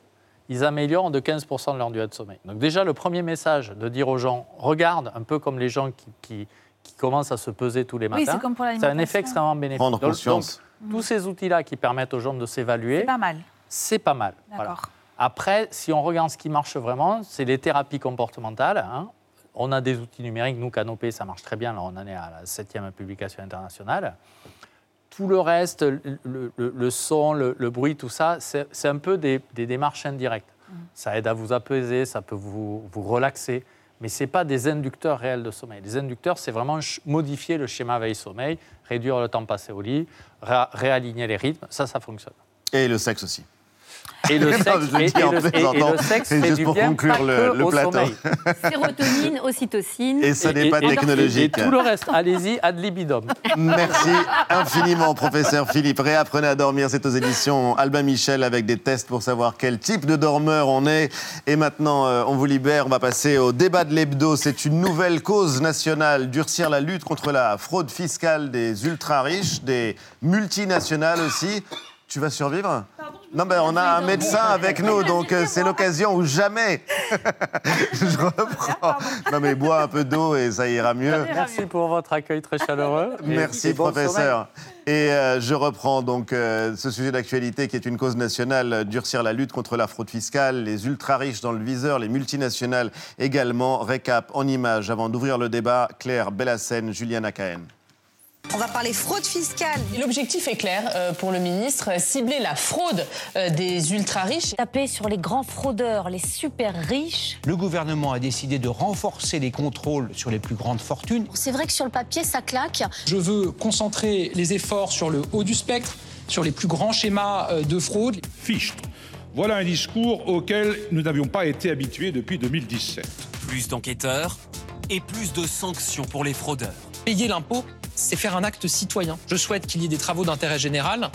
ils améliorent de 15% de leur durée de sommeil. Donc déjà, le premier message de dire aux gens, regarde, un peu comme les gens qui, qui- qui commencent à se peser tous les Oui, matins, c'est comme pour un l'alimentation. effet extrêmement bénéfique. Prendre Donc- conscience. donc, Tous ces outils-là qui permettent aux gens de s'évaluer. C'est pas mal. C'est pas mal. Voilà. D'accord. Après, si on regarde ce qui marche vraiment, c'est les thérapies comportementales. hein. On a des outils numériques, nous, Canopé, ça marche très bien. Là, on en est à la septième publication internationale. Tout le reste, le, le- le- le son, le, le bruit, tout ça, c'est c'est un peu des, des démarches indirectes. Ça aide à vous apaiser, ça peut vous, vous relaxer, mais ce n'est pas des inducteurs réels de sommeil. Les inducteurs, c'est vraiment modifier le schéma veille-sommeil, réduire le temps passé au lit, ré- réaligner les rythmes, ça, ça fonctionne. Et le sexe aussi. Et le Non, sexe, je le et- le- et- et plaisantant. le sexe C'est fait juste du pour bien, conclure pas le- que le au plateau. sommeil. Sérotonine, ocytocine. Et ce n'est pas technologique. Et, tout le reste, allez-y, ad libidum. Merci infiniment, professeur Philippe. Réapprenez à dormir, c'est aux éditions Albin Michel avec des tests pour savoir quel type de dormeur on est. Et maintenant, euh, on vous libère. On va passer au débat de l'hebdo. C'est une nouvelle cause nationale durcir la lutte contre la fraude fiscale des ultra-riches, des multinationales aussi. Tu vas survivre Non, ben on a un médecin avec nous, donc euh, c'est l'occasion ou jamais. Je reprends. Non, mais bois un peu d'eau et ça ira mieux. Merci pour votre accueil très chaleureux. Et- Merci, et bon professeur. Et euh, je reprends donc euh, ce sujet d'actualité qui est une cause nationale, euh, durcir la lutte contre la fraude fiscale, les ultra-riches dans le viseur, les multinationales également. Récap en images avant d'ouvrir le débat. Claire Bellassène, Julien Akahen. On va parler fraude fiscale. L'objectif est clair euh, pour le ministre, cibler la fraude euh, des ultra-riches. Taper sur les grands fraudeurs, les super riches. Le gouvernement a décidé de renforcer les contrôles sur les plus grandes fortunes. C'est vrai que sur le papier, ça claque. Je veux concentrer les efforts sur le haut du spectre, sur les plus grands schémas euh, de fraude. Fichtre. Voilà un discours auquel nous n'avions pas été habitués depuis 2017. Plus d'enquêteurs et plus de sanctions pour les fraudeurs. Payer l'impôt, c'est faire un acte citoyen. Je souhaite qu'il y ait des travaux d'intérêt général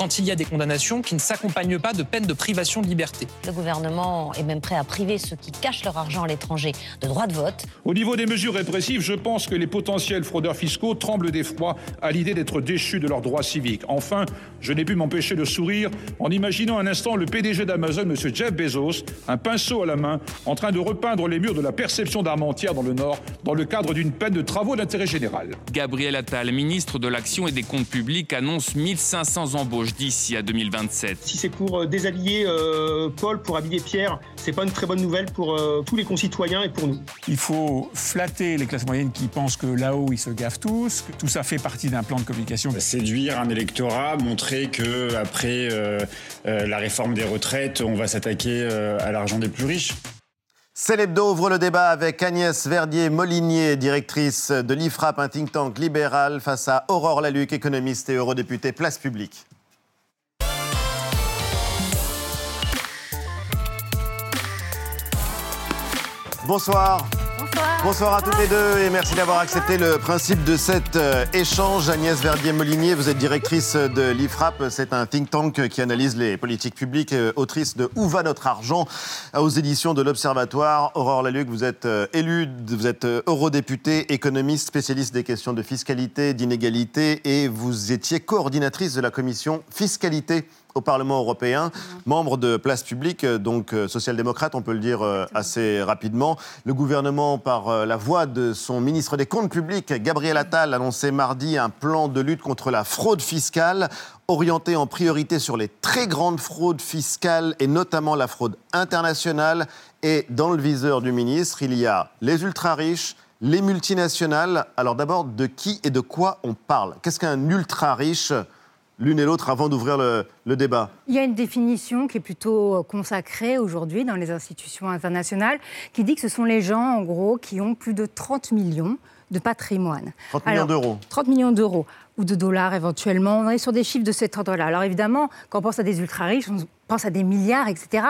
quand il y a des condamnations qui ne s'accompagnent pas de peines de privation de liberté. Le gouvernement est même prêt à priver ceux qui cachent leur argent à l'étranger de droit de vote. Au niveau des mesures répressives, je pense que les potentiels fraudeurs fiscaux tremblent d'effroi à l'idée d'être déchus de leurs droits civiques. Enfin, je n'ai pu m'empêcher de sourire en imaginant un instant le PDG d'Amazon, M. Jeff Bezos, un pinceau à la main, en train de repeindre les murs de la perception d'Armentières dans le Nord, dans le cadre d'une peine de travaux d'intérêt général. Gabriel Attal, ministre de l'Action et des Comptes Publics, annonce 1500 embauches d'ici à 2027. Si c'est pour euh, déshabiller euh, Paul, pour habiller Pierre, c'est pas une très bonne nouvelle pour euh, tous les concitoyens et pour nous. Il faut flatter les classes moyennes qui pensent que là-haut, ils se gaffent tous, que tout ça fait partie d'un plan de communication. Séduire un électorat, montrer que après la réforme des retraites, on va s'attaquer à l'argent des plus riches. C'est l'hebdo ouvre le débat avec Agnès Verdier-Molinier, directrice de l'IFRAP, un think tank libéral, face à Aurore Laluc, économiste et eurodéputée Place Publique. Bonsoir. Bonsoir à toutes les deux et merci d'avoir accepté le principe de cet euh, échange. Agnès Verdier-Molinier, vous êtes directrice de l'IFRAP. C'est un think tank qui analyse les politiques publiques, euh, autrice de Où va notre argent? Aux éditions de l'Observatoire. Aurore Laluc, vous êtes euh, élue, vous êtes euh, eurodéputée, économiste, spécialiste des questions de fiscalité, d'inégalité et vous étiez coordinatrice de la commission fiscalité au Parlement européen, membre de Place Publique, euh, donc euh, social-démocrate, on peut le dire euh, assez rapidement. Le gouvernement, par la voix de son ministre des Comptes publics, Gabriel Attal, annonçait mardi un plan de lutte contre la fraude fiscale, orienté en priorité sur les très grandes fraudes fiscales et notamment la fraude internationale. Et dans le viseur du ministre, il y a les ultra-riches, les multinationales. Alors d'abord, de qui et de quoi on parle? Qu'est-ce qu'un ultra-riche? L'une et l'autre avant d'ouvrir le, le débat Il y a une définition qui est plutôt euh, consacrée aujourd'hui dans les institutions internationales, qui dit que ce sont les gens, en gros, qui ont plus de 30 millions de patrimoine. 30 millions d'euros. 30 millions d'euros ou de dollars éventuellement. On est sur des chiffres de cet ordre-là. Alors évidemment, quand on pense à des ultra-riches, on pense à des milliards, etc.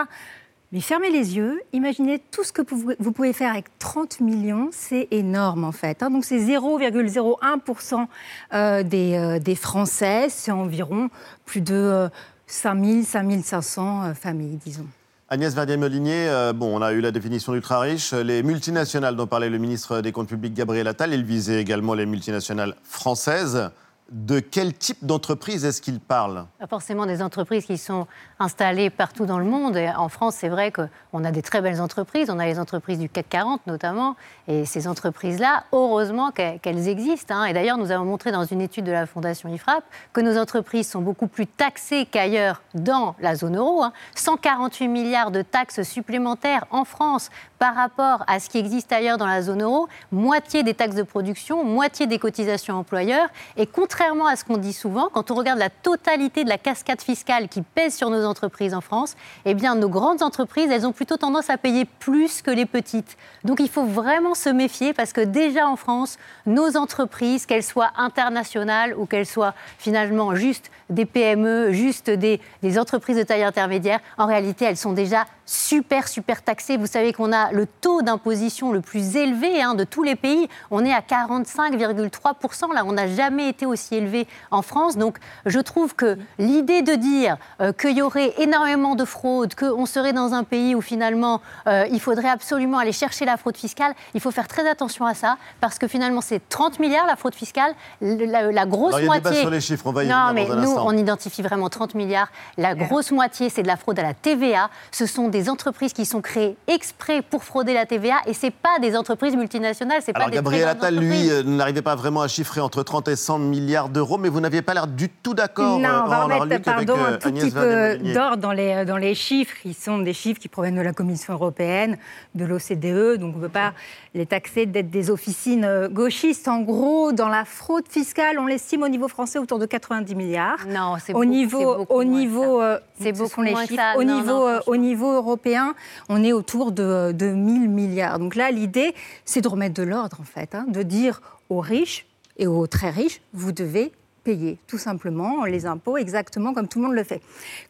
Mais fermez les yeux, imaginez tout ce que vous pouvez faire avec 30 millions, c'est énorme en fait. hein. Donc c'est 0,01% euh, des, euh, des Français, c'est environ plus de euh, 5000, 5500 euh, familles, disons. Agnès Verdier-Molinier, bon, on a eu la définition d'ultra-riche. Les multinationales dont parlait le ministre des Comptes publics Gabriel Attal, il visait également les multinationales françaises. De quel type d'entreprise est-ce qu'il parle? Forcément des entreprises qui sont installées partout dans le monde. Et en France, c'est vrai qu'on a des très belles entreprises. On a les entreprises du CAC 40 notamment. Et ces entreprises-là, heureusement qu'elles existent. hein. Et d'ailleurs, nous avons montré dans une étude de la Fondation IFRAP que nos entreprises sont beaucoup plus taxées qu'ailleurs dans la zone euro. hein. 148 milliards de taxes supplémentaires en France par rapport à ce qui existe ailleurs dans la zone euro. Moitié des taxes de production, moitié des cotisations employeurs. Et contrairement à ce qu'on dit souvent, quand on regarde la totalité de la cascade fiscale qui pèse sur nos entreprises en France, eh bien, nos grandes entreprises, elles ont plutôt tendance à payer plus que les petites. Donc, il faut vraiment se méfier parce que déjà en France, nos entreprises, qu'elles soient internationales ou qu'elles soient finalement juste des PME, juste des, des entreprises de taille intermédiaire, en réalité, elles sont déjà super, super taxées. Vous savez qu'on a le taux d'imposition le plus élevé hein, de tous les pays. On est à 45,3%. Là, on n'a jamais été aussi élevé en France. Donc, je trouve que l'idée de dire euh, qu'il y aurait énormément de fraude, qu'on serait dans un pays où finalement euh, il faudrait absolument aller chercher la fraude fiscale, il faut faire très attention à ça parce que finalement, c'est 30 milliards la fraude fiscale. Le- La, la grosse Alors, il y a moitié. sur les chiffres, on va y non, mais dans un nous, instant. on identifie vraiment 30 milliards. La grosse moitié, c'est de la fraude à la TVA. Ce sont des entreprises qui sont créées exprès pour frauder la TVA et c'est pas des entreprises multinationales, c'est pas Alors des Gabriel Attal, lui, euh, n'arrivait pas vraiment à chiffrer entre 30 et 100 milliards d'euros, mais vous n'aviez pas l'air du tout d'accord. Non, euh, on va en remettre, avec, pardon, euh, un tout Agnès petit peu d'ordre dans les, dans les chiffres. Ils sont des chiffres qui proviennent de la Commission européenne, de l'OCDE, donc on ne peut pas les taxer d'être des officines euh, gauchistes. En gros, dans la fraude fiscale, on l'estime au niveau français autour de 90 milliards. Non, c'est au beaucoup- c'est niveau, beaucoup au niveau, euh, C'est ce beaucoup les chiffres. ça. Au Non, niveau, non, euh, au niveau européen, on est autour de, de 1000 milliards. Donc là, l'idée, c'est de remettre de l'ordre, en fait, hein, de dire aux riches et aux très riches, vous devez payer tout simplement les impôts exactement comme tout le monde le fait.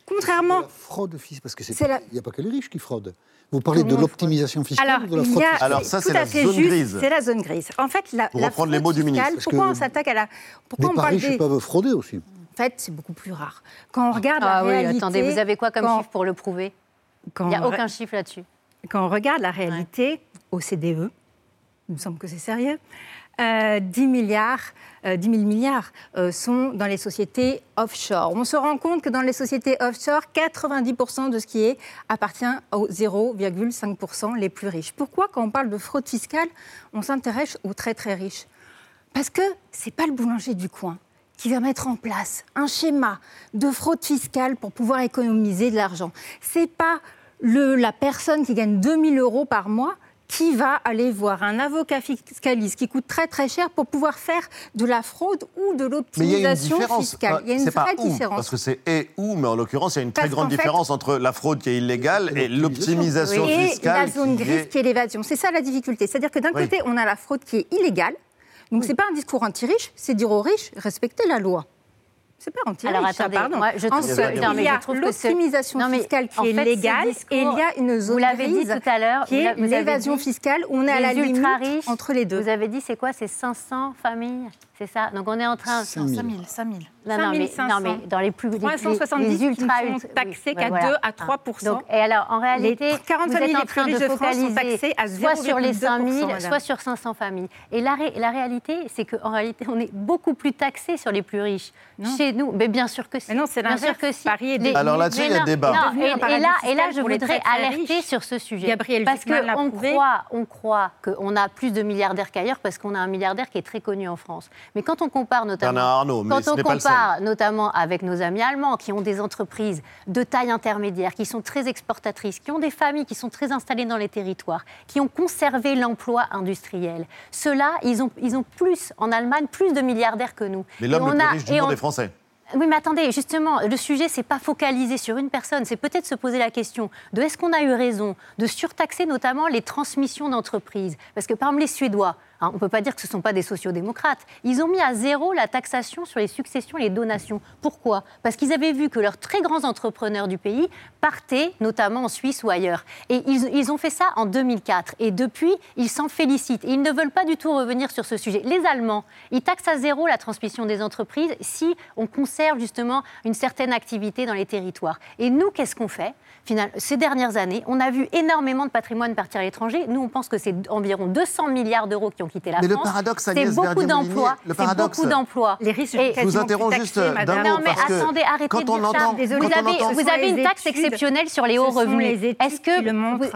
Contrairement La fraude fiscale, parce que c'est la- il n'y a pas que les riches qui fraudent. Vous parlez de l'optimisation fiscale Alors, ou de la il fraude y a, fiscale Alors ça, c'est la fait zone juste, grise. C'est la zone grise. En fait, la, Pour la reprendre les mots du ministre. Parce Pourquoi que on s'attaque à la Pourquoi Des on parle riches des... peuvent frauder aussi. En fait, c'est beaucoup plus rare. Quand on regarde Ah la oui, réalité... attendez, vous avez quoi comme quand- chiffre pour le prouver? Il n'y a on- aucun chiffre là-dessus. Quand on regarde la réalité au CDE, il me semble que c'est sérieux, euh, 10 milliards, euh, 10 000 milliards euh, sont dans les sociétés offshore. On se rend compte que dans les sociétés offshore, 90% de ce qui est appartient aux 0,5% les plus riches. Pourquoi, quand on parle de fraude fiscale, on s'intéresse aux très très riches? Parce que c'est pas le boulanger du coin qui va mettre en place un schéma de fraude fiscale pour pouvoir économiser de l'argent. C'est pas le, la personne qui gagne 2000 euros par mois qui va aller voir un avocat fiscaliste qui coûte très très cher pour pouvoir faire de la fraude ou de Mais il y a une l'optimisation différence. fiscale. Il y a une c'est pas vraie ou, différence. Parce que c'est et ou, mais en l'occurrence, il y a une très grande fait- différence entre la fraude qui est illégale et l'optimisation et fiscale. la zone qui grise est- qui est l'évasion. C'est ça la difficulté. C'est-à-dire que d'un Oui. côté, on a la fraude qui est illégale. Donc, c'est pas un discours anti-riche, c'est dire aux riches, respectez la loi. C'est pas anti-riche, Alors, ça, attendez, pardon. moi, je trouve Ensuite, que- non, mais il y a ce- l'optimisation fiscale qui en est fait, légale discours, et il y a une zone Vous l'avez dit tout à l'heure, qui est l'évasion fiscale. où On est à la limite entre les deux. Vous avez dit, c'est quoi C'est 500 familles? C'est ça Donc on est en train... 5 000. 5 000. Non, non, mais, 5 non, mais dans les plus... les- les- 370 les qui ne ultra sont taxés qu'à 2 à 3 Donc, Et alors, en réalité, Les 45 vous 000 êtes en les plus train riches de de France sont focaliser taxés à soit sur les 5 000, 0,2%, madame. soit sur 500 familles. Et la, ré- la réalité, c'est qu'en réalité, on est beaucoup plus taxés sur les plus riches Non. chez nous. Mais bien sûr que si. Mais non, c'est Bien sûr l'inverse. que si. Paris est Les- Alors là-dessus, il y a débat. non, devenu un et, et là, et là, je les voudrais alerter sur ce sujet. Gabriel parce qu'on prouvé. croit, on croit qu'on a plus de milliardaires qu'ailleurs parce qu'on a un milliardaire qui est très connu en France. Mais quand on compare notamment, quand on compare notamment avec nos amis allemands qui ont des entreprises de taille intermédiaire, qui sont très exportatrices, qui ont des familles qui sont très installées dans les territoires, qui ont conservé l'emploi industriel. Ceux-là, ils ont, ils ont plus, en Allemagne, plus de milliardaires que nous. Mais l'homme le plus a- riche du monde on- est français. oui, mais attendez, justement, le sujet, c'est pas focalisé sur une personne, c'est peut-être se poser la question de est-ce qu'on a eu raison de surtaxer notamment les transmissions d'entreprises? Parce que, par exemple, les Suédois, on ne peut pas dire que ce ne sont pas des sociodémocrates, ils ont mis à zéro la taxation sur les successions et les donations. Pourquoi? Parce qu'ils avaient vu que leurs très grands entrepreneurs du pays partaient, notamment en Suisse ou ailleurs. Et ils, ils ont fait ça en 2004. Et depuis, ils s'en félicitent. Et ils ne veulent pas du tout revenir sur ce sujet. Les Allemands, ils taxent à zéro la transmission des entreprises si on conserve justement une certaine activité dans les territoires. Et nous, qu'est-ce qu'on fait? Finalement, Ces dernières années, on a vu énormément de patrimoine partir à l'étranger. Nous, on pense que c'est environ 200 milliards d'euros qui ont quitté la Mais le France. paradoxe, c'est beaucoup d'emplois. le C'est paradoxe- beaucoup d'emplois. Les riches Et- Je vous interromps juste d'un non, mot mais parce que attendez, arrêtez quand de on dire ça. quand vous on avez, entend- vous avez une taxe études- exceptionnelle sur les hauts revenus. Est-ce que le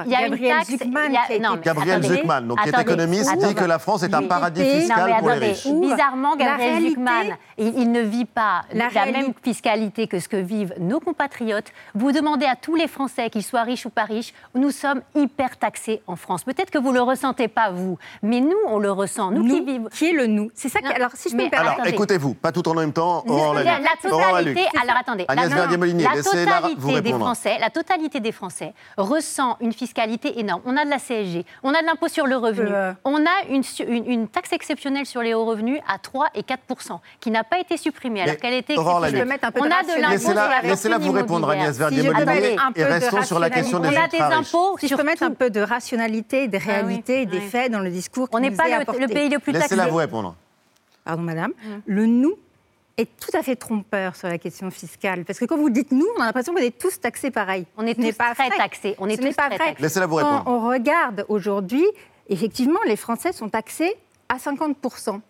il y a une Gabriel taxe y a- non, mais Gabriel attendez. Zuckman, donc, qui est Attendez. économiste, dit que la France est un paradis Non, mais fiscal pour les riches. Bizarrement, Gabriel Zuckman, il, ne vit pas La même fiscalité que ce que vivent nos compatriotes. Vous demandez à tous les Français, qu'ils soient riches ou pas riches, nous sommes hyper taxés en France. Peut-être que vous le ressentez pas vous, mais nous on le ressent. Nous, qui vivons. qui est le nous C'est ça qui. Alors, si je peux me permettre. Alors, écoutez-vous, pas tout en même temps, La, la totalité, alors attendez, Agnès la, Verdier-Molinier, la laissez Lara vous totalité des. Français, la totalité des Français ressent une fiscalité énorme. On a de la CSG, on a de l'impôt sur le revenu, Euh. on a une, su- une, une taxe exceptionnelle sur les hauts revenus à 3 et 4 qui n'a pas été supprimée alors qu'elle était Aurore exceptionnelle. Laluc. Je peux mettre un peu on de a de l'impôt sur Laissez-la la laissez-la fortune vous répondre, immobilière. Agnès Verdier-Molinier, et restons sur la question des On a des impôts Si je peux mettre un peu de rationalité, des Ah réalités et des faits dans le discours qui On n'est pas le, apporté. le pays le plus taxé. Laissez-la vous répondre. Pardon, madame. Le nous est tout à fait trompeur sur la question fiscale. Parce que quand vous dites nous, on a l'impression qu'on est tous taxés pareil. On est Ce n'est tous pas très vrai. taxés. On est Ce tous pas très vrai. taxés. Laissez-la vous Quand répondre. on regarde aujourd'hui, effectivement, les Français sont taxés à 50%.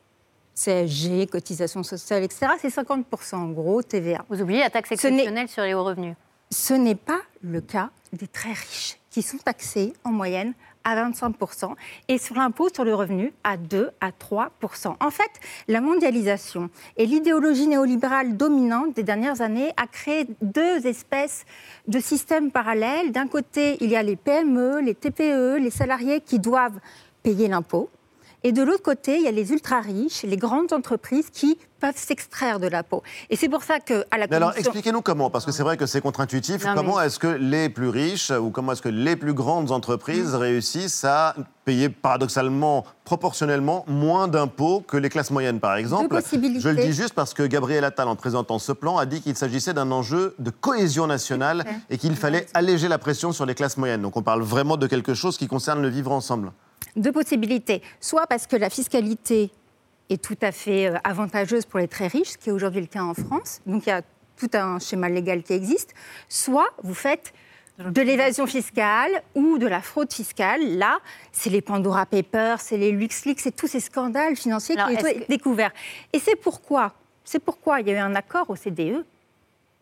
CSG, cotisation sociale, etc., c'est 50% en gros, TVA. Vous oubliez la taxe exceptionnelle sur les hauts revenus. Ce n'est pas le cas des très riches, qui sont taxés en moyenne à 25% et sur l'impôt sur le revenu à 2 à 3%. En fait, la mondialisation et l'idéologie néolibérale dominante des dernières années a créé deux espèces de systèmes parallèles. D'un côté, il y a les PME, les TPE, les salariés qui doivent payer l'impôt. Et de l'autre côté, il y a les ultra-riches, les grandes entreprises qui peuvent s'extraire de l'impôt. Et c'est pour ça qu'à la Mais alors, expliquez-nous comment, parce que c'est vrai que c'est contre-intuitif. Mais- Comment est-ce que les plus riches ou comment est-ce que les plus grandes entreprises réussissent à payer paradoxalement, proportionnellement, moins d'impôts que les classes moyennes, par exemple? Possibilités. Je le dis juste parce que Gabriel Attal, en présentant ce plan, a dit qu'il s'agissait d'un enjeu de cohésion nationale et qu'il fallait alléger la pression sur les classes moyennes. Donc on parle vraiment de quelque chose qui concerne le vivre ensemble. Deux possibilités. Soit parce que la fiscalité est tout à fait euh, avantageuse pour les très riches, ce qui est aujourd'hui le cas en France. Donc il y a tout un schéma légal qui existe. Soit vous faites de l'évasion fiscale ou de la fraude fiscale. Là, c'est les Pandora Papers, c'est les LuxLeaks, c'est tous ces scandales financiers Alors, qui ont été découverts. Et c'est pourquoi, c'est pourquoi il y a eu un accord au CDE.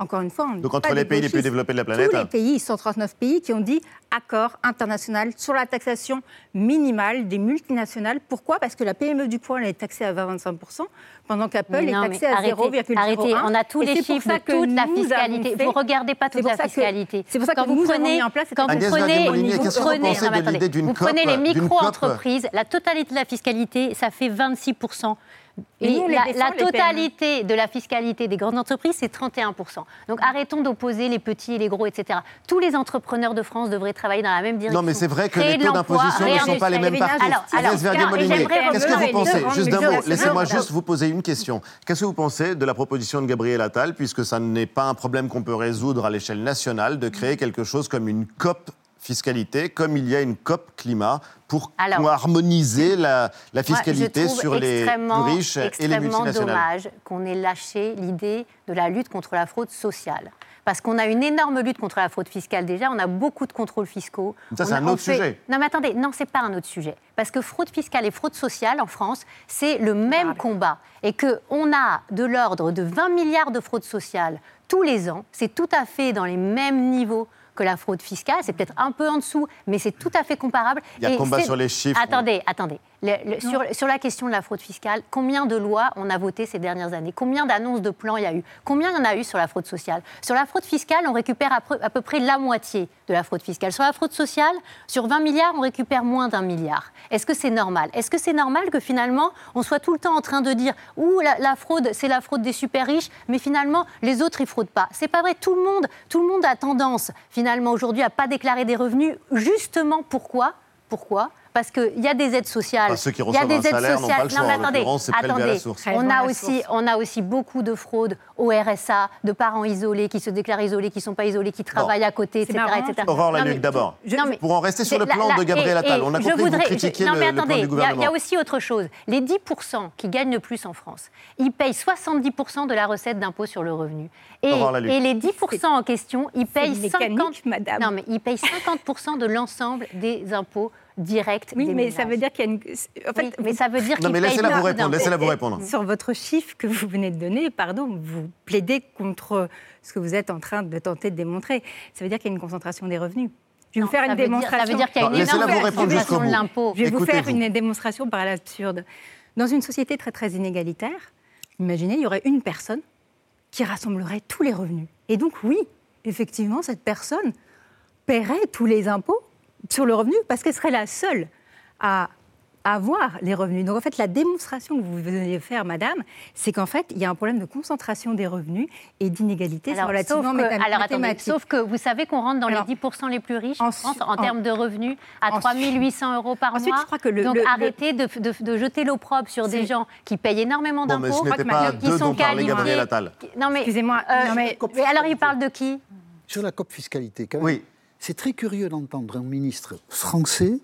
Encore une fois, on Donc pas entre les des pays les plus développés de la planète. Tous les pays, 139 pays, qui ont dit accord international sur la taxation minimale des multinationales. Pourquoi? Parce que la PME du poids, elle est taxée à 20-25%, pendant qu'Apple est taxée à arrêtez, 0,01. Arrêtez, on a tous Et les chiffres que toute la fiscalité. Vous regardez pas toute la fiscalité. C'est pour ça que vous prenez, en place quand vous prenez, vous prenez- les micro-entreprises, la totalité de la fiscalité, ça fait 26%. Et nous, la, PME. totalité de la fiscalité des grandes entreprises, c'est 31%. Donc arrêtons d'opposer les petits et les gros, etc. Tous les entrepreneurs de France devraient travailler dans la même direction. Non, mais c'est vrai que les taux d'imposition ne sont pas les mêmes partout. Qu'est-ce que vous pensez? Juste d'un mot, laissez-moi juste vous poser une question. Qu'est-ce que vous pensez de la proposition de Gabriel Attal, puisque ça n'est pas un problème qu'on peut résoudre à l'échelle nationale, de créer quelque chose comme une COP fiscalité, comme il y a une COP climat, pour Alors, harmoniser la, fiscalité sur les extrêmement- plus riches et les extrêmement multinationales. dommage qu'on ait lâché l'idée de la lutte contre la fraude sociale. Parce qu'on a une énorme lutte contre la fraude fiscale déjà, on a beaucoup de contrôles fiscaux. Ça, c'est un autre fait- sujet. Non mais attendez, non c'est pas un autre sujet. Parce que fraude fiscale et fraude sociale en France, c'est le même combat. Et qu'on a de l'ordre de 20 milliards de fraude sociale tous les ans, c'est tout à fait dans les mêmes niveaux que la fraude fiscale, c'est peut-être un peu en dessous, mais c'est tout à fait comparable. Il y a Et combat sur les chiffres. Attendez, attendez. Le- le- sur, sur la question de la fraude fiscale, combien de lois on a voté ces dernières années? Combien d'annonces de plans il y a eu? Combien il y en a eu sur la fraude sociale? Sur la fraude fiscale, on récupère à peu, à peu près la moitié de la fraude fiscale. Sur la fraude sociale, sur 20 milliards, on récupère moins d'un milliard. Est-ce que c'est normal? Est-ce que c'est normal que finalement, on soit tout le temps en train de dire « Ouh, la, la fraude, c'est la fraude des super riches, mais finalement, les autres, ils fraudent pas ». C'est pas vrai. Tout le monde, tout le monde a tendance, finalement, aujourd'hui, à pas déclarer des revenus. Justement, pourquoi? Pourquoi? Parce qu'il y a des aides sociales. Enfin, ceux qui il y a reçoivent des un aides salaire sociales. pas le choix. Non, mais En attendez, à la attendez. source. On a aussi, source. on a aussi beaucoup de fraudes au RSA, de parents isolés qui se déclarent isolés, qui ne sont pas isolés, qui travaillent à côté, etc. marrant, etc. Aurore d'abord. Pour en rester sur le la- plan la- de Gabriel Attal, et on a je compris que vous voudrais- critiquiez non, le, mais le plan attendez, du il y a- gouvernement. Il y, a aussi autre chose. Les 10% qui gagnent le plus en France, ils payent 70% de la recette d'impôt sur le revenu. Et, et les 10% en question, ils payent mécanique, 50, madame. Non, mais ils payent 50% de l'ensemble des impôts direct Oui, des mais ménages. ça veut dire qu'il y a une. En fait, Oui, mais ça veut dire Non, mais laissez-la vous répondre, laissez-la vous répondre. Sur votre chiffre que vous venez de donner, pardon, vous plaidez contre ce que vous êtes en train de tenter de démontrer. Ça veut dire qu'il y a une concentration des revenus. Je vais Non, vous faire une dire- démonstration. ça veut dire qu'il y a une Non, énorme bout. de l'impôt. Je vais vous faire une démonstration par l'absurde. Dans une société très très inégalitaire, imaginez, il y aurait une personne qui rassemblerait tous les revenus. Et donc oui, effectivement, cette personne paierait tous les impôts sur le revenu parce qu'elle serait la seule à avoir les revenus. Donc en fait, la démonstration que vous venez de faire, madame, c'est qu'en fait, il y a un problème de concentration des revenus et d'inégalité. Relativement sauf que, alors, attendez, sauf que vous savez qu'on rentre dans Alors, les 10% les plus riches en, France en, en- termes de revenus à ensuite- 3 800 euros par ensuite, mois. je crois que le- Donc le- le- arrêtez de, de- de jeter l'opprobre sur des gens qui payent énormément d'impôts, ce n'était qui pas qui d'eux sont qualifiés. Gabriel Attal. Non mais, Excusez-moi, euh, non, mais- mais alors il parle de qui? Sur la COP fiscalité, quand même. Oui. C'est très curieux d'entendre un ministre français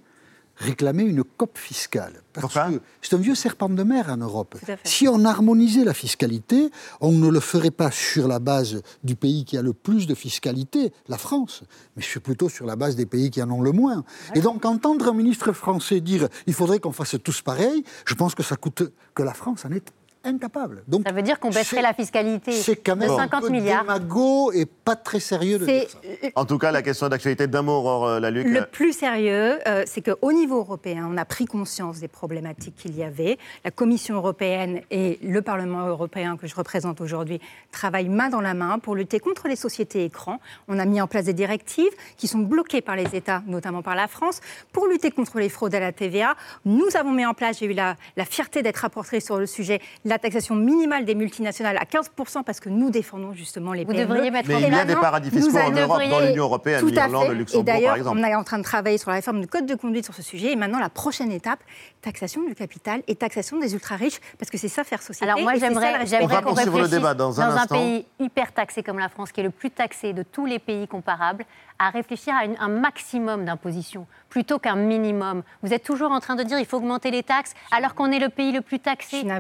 réclamer une COP fiscale. Parce que c'est un vieux serpent de mer en Europe. Si on harmonisait la fiscalité, on ne le ferait pas sur la base du pays qui a le plus de fiscalité, la France, mais plutôt sur la base des pays qui en ont le moins. Et donc entendre un ministre français dire il faudrait qu'on fasse tous pareil, je pense que ça coûte que la France en est incapable. Donc Ça veut dire qu'on baisserait c'est- la fiscalité c'est quand de même un 50 peu milliards. démago et pas très sérieux de dire ça. En tout cas, la question d'actualité d'un mot, Aurore euh, Laluc. Le plus sérieux, euh, c'est qu'au niveau européen, on a pris conscience des problématiques qu'il y avait. La Commission européenne et le Parlement européen que je représente aujourd'hui travaillent main dans la main pour lutter contre les sociétés écrans. On a mis en place des directives qui sont bloquées par les États, notamment par la France, pour lutter contre les fraudes à la TVA. Nous avons mis en place, j'ai eu la, la fierté d'être rapportée sur le sujet, la taxation minimale des multinationales à 15% parce que nous défendons justement les Vous PME. devriez mettre Mais en il y a place- des paradis fiscaux en Europe, dans l'Union européenne, l'Irlande, le Et Luxembourg, par d'ailleurs, exemple. on est en train de travailler sur la réforme du code de conduite sur ce sujet. Et maintenant, la prochaine étape, taxation du capital et taxation des ultra-riches, parce que c'est ça faire société. Alors moi et j'aimerais la j'aimerais On va qu'on poursuivre le réfléchisse débat dans un instant. pays hyper taxé comme la France, qui est le plus taxé de tous les pays comparables, à réfléchir à une- un maximum d'imposition plutôt qu'un minimum. Vous êtes toujours en train de dire il faut augmenter les taxes alors qu'on est le pays le plus taxé. Bon,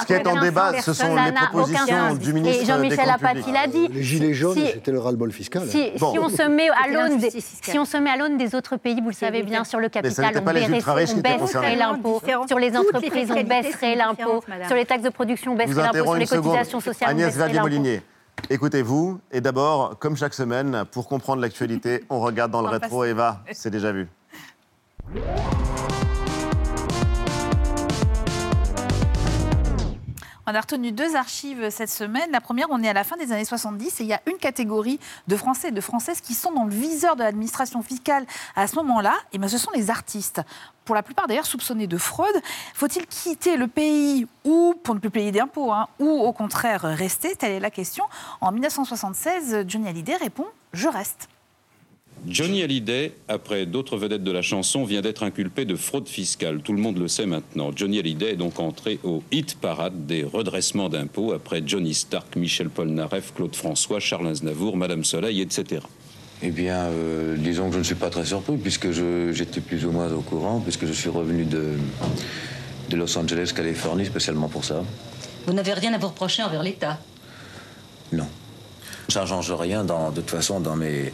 ce qui est en débat, ce sont les propositions du ministre Et Jean-Michel Apathy l'a dit. Les gilets jaunes, Si- c'était le ras-le-bol fiscal. si, si on se met à l'aune des, si on se met à l'aune des autres pays, vous le savez bien, sur le capital, on, baisserait- l'impôt. Sur les entreprises, on baisserait l'impôt. Sur les taxes de production, on baisserait l'impôt. Sur les cotisations sociales, on Agnès baisserait l'impôt. Écoutez-vous. Et d'abord, comme chaque semaine, pour comprendre l'actualité, on regarde dans le rétro. Eva, c'est déjà vu. On a retenu deux archives cette semaine. La première, on est à la fin des années 70 et il y a une catégorie de Français et de Françaises qui sont dans le viseur de l'administration fiscale à ce moment-là. Et ben, ce sont les artistes. Pour la plupart d'ailleurs soupçonnés de fraude. Faut-il quitter le pays ou pour ne plus payer d'impôts hein, ou au contraire rester? Telle est la question. En 1976, Johnny Hallyday répond Je reste. Johnny Hallyday, après d'autres vedettes de la chanson, vient d'être inculpé de fraude fiscale. Tout le monde le sait maintenant. Johnny Hallyday est donc entré au hit parade des redressements d'impôts après Johnny Stark, Michel Polnareff, Claude François, Charles Aznavour, Madame Soleil, etc. Eh bien, euh, disons que je ne suis pas très surpris puisque je- j'étais plus ou moins au courant, puisque je suis revenu de, de Los Angeles, Californie, spécialement pour ça. Vous n'avez rien à vous reprocher envers l'État? Non. Ça ne change rien, de toute façon, dans mes,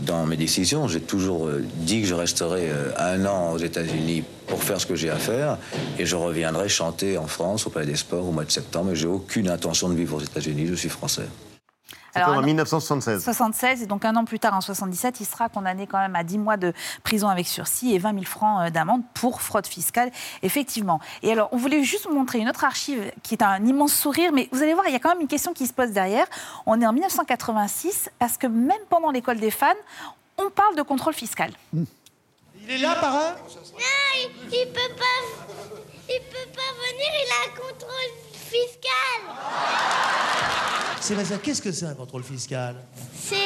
dans mes décisions. J'ai toujours euh, dit que je resterai euh, un an aux États-Unis pour faire ce que j'ai à faire et je reviendrai chanter en France au Palais des Sports au mois de septembre. Mais j'ai aucune intention de vivre aux États-Unis, je suis français. Alors, en un- 1976. 76, et donc un an plus tard, en 77, il sera condamné quand même à 10 mois de prison avec sursis et 20 000 francs euh, d'amende pour fraude fiscale, effectivement. Et alors, on voulait juste vous montrer une autre archive qui est un immense sourire, mais vous allez voir, il y a quand même une question qui se pose derrière. On est en 1986, parce que même pendant l'école des fans, on parle de contrôle fiscal. Il est là, parrain? Non, il, il peut pas. Il peut pas venir, il a un contrôle fiscal. Sébastien, qu'est-ce que c'est un contrôle fiscal? C'est.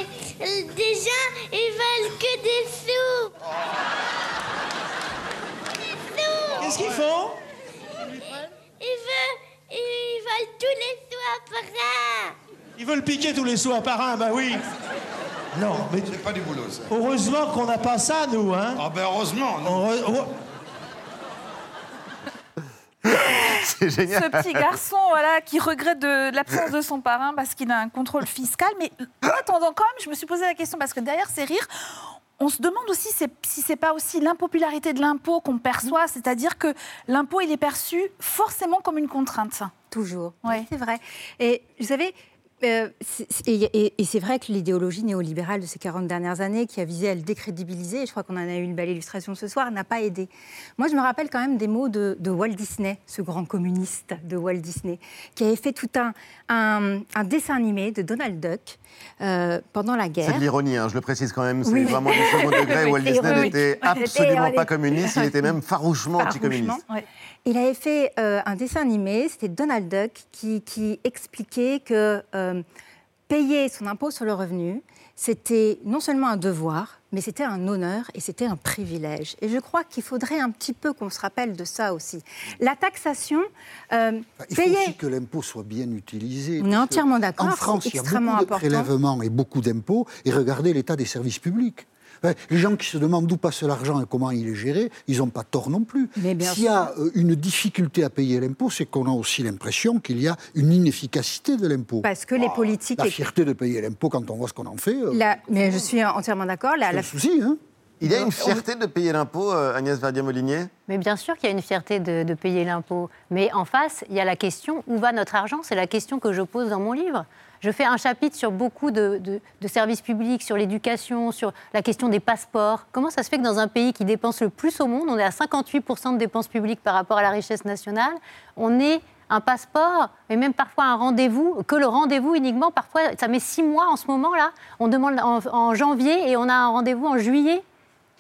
euh, Déjà, ils veulent que des sous. Des sous. Qu'est-ce qu'ils font? Ils veulent. Ils veulent tous les sous à parrain. Ils veulent piquer tous les sous à parrain, bah oui. Non, mais. C'est pas du boulot, ça. Heureusement qu'on n'a pas ça, nous, hein Ah ben heureusement. non. C'est génial. Ce petit garçon voilà, qui regrette de l'absence de son parrain parce qu'il a un contrôle fiscal. Mais en attendant, quand même, je me suis posé la question parce que derrière ces rires, on se demande aussi si c'est pas aussi l'impopularité de l'impôt qu'on perçoit, c'est-à-dire que l'impôt il est perçu forcément comme une contrainte. Toujours. Ouais. C'est vrai. Et vous savez, euh, et, c'est vrai que l'idéologie néolibérale de ces 40 dernières années, qui a visé à le décrédibiliser, et je crois qu'on en a eu une belle illustration ce soir, n'a pas aidé. Moi, je me rappelle quand même des mots de, de Walt Disney, ce grand communiste de Walt Disney, qui avait fait tout un, un, un dessin animé de Donald Duck euh, pendant la guerre. C'est de l'ironie, hein, je le précise quand même, c'est Oui. vraiment du second degré. Walt Disney n'était absolument pas communiste, il était même farouchement anticommuniste. Farouchement. Il avait fait euh, un dessin animé, c'était Donald Duck, qui, qui expliquait que euh, payer son impôt sur le revenu, c'était non seulement un devoir, mais c'était un honneur et c'était un privilège. Et je crois qu'il faudrait un petit peu qu'on se rappelle de ça aussi. La taxation, euh, Il faut payer... aussi que l'impôt soit bien utilisé. On est entièrement d'accord, En France, il y a beaucoup de important. prélèvements et beaucoup d'impôts. Et regardez l'état des services publics. Les gens qui se demandent d'où passe l'argent et comment il est géré, ils n'ont pas tort non plus. S'il y a euh, une difficulté à payer l'impôt, c'est qu'on a aussi l'impression qu'il y a une inefficacité de l'impôt. Parce que les politiques... La fierté de payer l'impôt quand on voit ce qu'on en fait. euh, La- Mais je suis entièrement d'accord. La, c'est la- un souci, hein Il y a une fierté de payer l'impôt, euh, Agnès Verdier-Molinier Mais bien sûr qu'il y a une fierté de, de payer l'impôt. Mais en face, il y a la question où va notre argent? C'est la question que je pose dans mon livre. Je fais un chapitre sur beaucoup de, services publics, sur l'éducation, sur la question des passeports. Comment ça se fait que dans un pays qui dépense le plus au monde, on est à 58% de dépenses publiques par rapport à la richesse nationale, on ait un passeport, et même parfois un rendez-vous, que le rendez-vous uniquement, parfois ça met six mois en ce moment-là. On demande en janvier et on a un rendez-vous en juillet.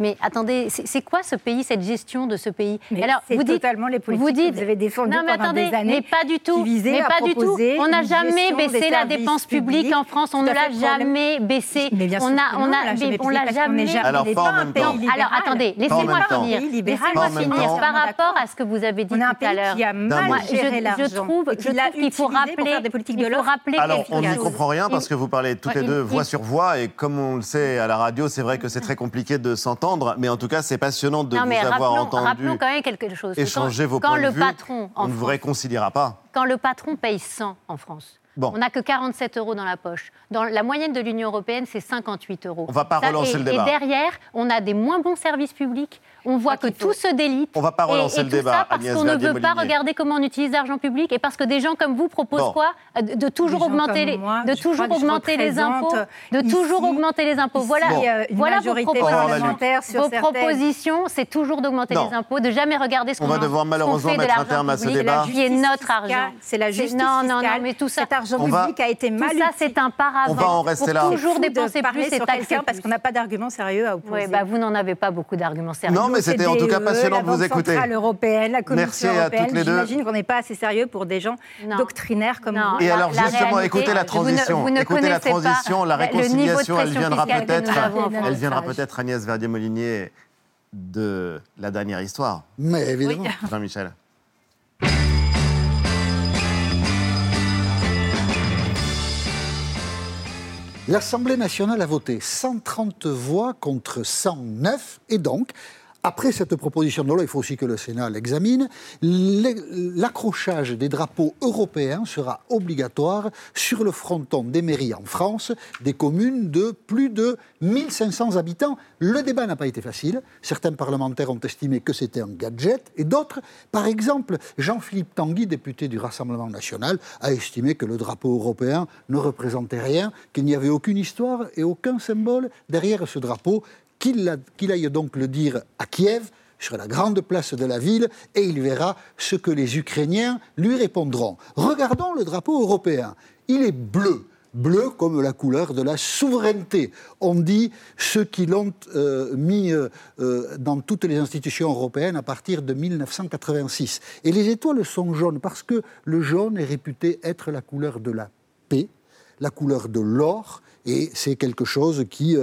Mais attendez, c'est quoi ce pays, cette gestion de ce pays? Mais Alors, c'est vous dites, totalement les politiques vous dites, que vous avez défendues non, mais pendant attendez, des années mais pas du tout, mais à pas du tout. On n'a jamais baissé la dépense publique en France. On ne l'a jamais baissé. Mais bien sûr on a, on a, on l'a jamais. Alors. Alors attendez, laissez-moi finir. Laissez-moi finir par rapport à ce que vous avez dit tout à l'heure. qui a mal Moi, géré je, l'argent je trouve, qu'il faut rappeler, des politiques de rappeler Alors, on n'y comprend rien parce que vous parlez toutes les deux voix sur voix et comme on le sait à la radio, c'est vrai que c'est très compliqué de s'entendre, mais en tout cas, c'est passionnant de non, vous avoir rappelons, entendu rappelons quand même quelque chose. échanger quand, vos quand points de le vue. patron on ne vous réconciliera pas. quand le patron paye 100 en France, Bon. on n'a que 47 euros dans la poche. Dans la moyenne de l'Union européenne, c'est 58 euros. On va pas relancer et, le débat. Et derrière, on a des moins bons services publics. On voit que tout se délite. On va pas Et- relancer et le tout débat, Ça parce qu'on ne veut pas regarder comment on utilise l'argent public et parce que des gens comme vous proposent Bon. quoi de, de toujours augmenter les, moi, de toujours augmenter les impôts, de ici- toujours augmenter les impôts. Voilà, euh, une voilà vos propositions. sur Vos propositions, c'est toujours d'augmenter les impôts, de jamais regarder ce On qu'on va en- devoir ce qu'on malheureusement fait de mettre un l'argent terme à ce public, débat. qui est notre argent. C'est la justice non, non, non, mais tout ça, Cet argent On va- public a été tout mal ça, c'est un paravent. On va en rester là. toujours dépenser plus et taxer parce qu'on n'a pas d'arguments sérieux à opposer. Oui, bah, vous n'en avez pas beaucoup d'arguments sérieux. Non, mais c'était en tout cas CDE, passionnant la de vous écouter. centrale européenne, la Commission Merci à européenne. toutes les deux. J'imagine qu'on n'est pas assez sérieux pour des gens Non. doctrinaires comme Non. vous. Et La- alors la justement, réalité, écoutez la vous ne- transition. vous ne écoutez la transition, la le niveau de réconciliation, elle viendra peut-être. Elle viendra peut-être Agnès Verdier-Molinier de la dernière histoire. Mais évidemment. Jean-Michel. L'Assemblée nationale a voté 130 voix contre 109 et donc, après cette proposition de loi, il faut aussi que le Sénat l'examine, l'accrochage des drapeaux européens sera obligatoire sur le fronton des mairies en France, des communes de plus de 1500 habitants. Le débat n'a pas été facile. Certains parlementaires ont estimé que c'était un gadget et d'autres, par exemple, Jean-Philippe Tanguy, député du Rassemblement national, a estimé que le drapeau européen ne représentait rien, qu'il n'y avait aucune histoire et aucun symbole derrière ce drapeau, qu'il aille donc le dire à Kiev, sur la grande place de la ville, et il verra ce que les Ukrainiens lui répondront. Regardons le drapeau européen. Il est bleu. Bleu comme la couleur de la souveraineté. On dit ceux qui l'ont euh, mis euh, euh, dans toutes les institutions européennes à partir de 1986. Et les étoiles sont jaunes parce que le jaune est réputé être la couleur de la paix, la couleur de l'or, et c'est quelque chose qui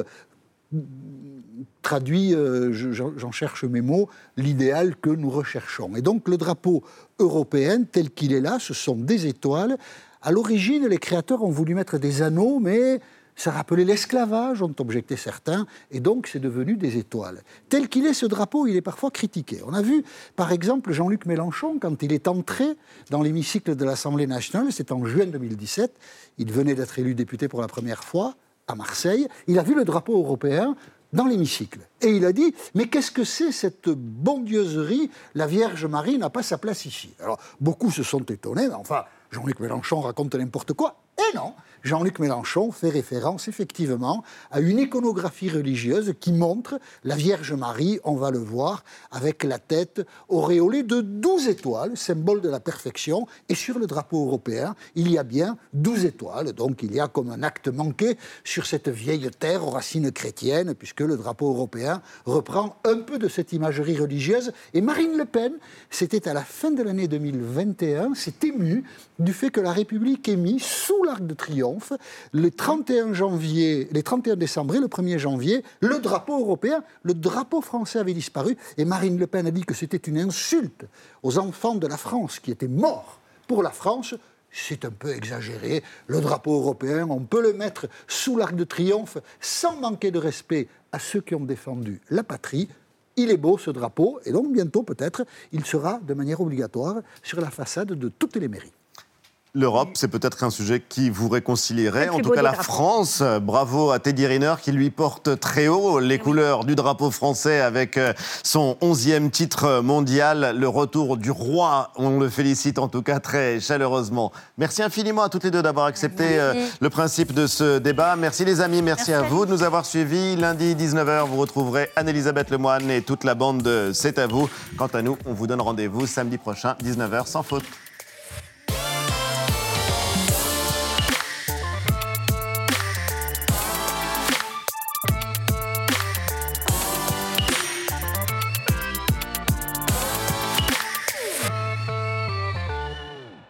traduit, euh, je- j'en j'en cherche mes mots, l'idéal que nous recherchons. Et donc le drapeau européen, tel qu'il est là, ce sont des étoiles. À l'origine, les créateurs ont voulu mettre des anneaux, mais ça rappelait l'esclavage, ont objecté certains, et donc c'est devenu des étoiles. Tel qu'il est, ce drapeau, il est parfois critiqué. On a vu, par exemple, Jean-Luc Mélenchon, quand il est entré dans l'hémicycle de l'Assemblée nationale, c'est en juin 2017, il venait d'être élu député pour la première fois à Marseille, il a vu le drapeau européen, dans l'hémicycle. Et il a dit, mais qu'est-ce que c'est cette bondieuserie? La Vierge Marie n'a pas sa place ici. Alors, beaucoup se sont étonnés, mais enfin, Jean-Luc Mélenchon raconte n'importe quoi. Non, Jean-Luc Mélenchon fait référence effectivement à une iconographie religieuse qui montre la Vierge Marie, on va le voir, avec la tête auréolée de 12 étoiles, symbole de la perfection. Et sur le drapeau européen, il y a bien 12 étoiles. Donc il y a comme un acte manqué sur cette vieille terre aux racines chrétiennes, puisque le drapeau européen reprend un peu de cette imagerie religieuse. Et Marine Le Pen, c'était à la fin de l'année 2021, s'est émue du fait que la République ait mis sous de Triomphe, le 31 janvier, les 31 décembre et le 1er janvier, le drapeau européen, le drapeau français avait disparu, et Marine Le Pen a dit que c'était une insulte aux enfants de la France qui étaient morts pour la France. C'est un peu exagéré. Le drapeau européen, on peut le mettre sous l'Arc de Triomphe sans manquer de respect à ceux qui ont défendu la patrie. Il est beau ce drapeau, et donc bientôt peut-être, il sera de manière obligatoire sur la façade de toutes les mairies. L'Europe, c'est peut-être un sujet qui vous réconcilierait. En tout cas, la. France, bravo à Teddy Riner qui lui porte très haut les couleurs du drapeau français avec euh, son 11e titre mondial, le retour du roi. On le félicite en tout cas très chaleureusement. Merci infiniment à toutes les deux d'avoir accepté euh, le principe de ce débat. Merci les amis, merci, à vous de nous avoir suivis. Lundi 19h, vous retrouverez Anne-Elisabeth Lemoine et toute la bande de C'est à vous. Quant à nous, on vous donne rendez-vous samedi prochain, 19h sans faute.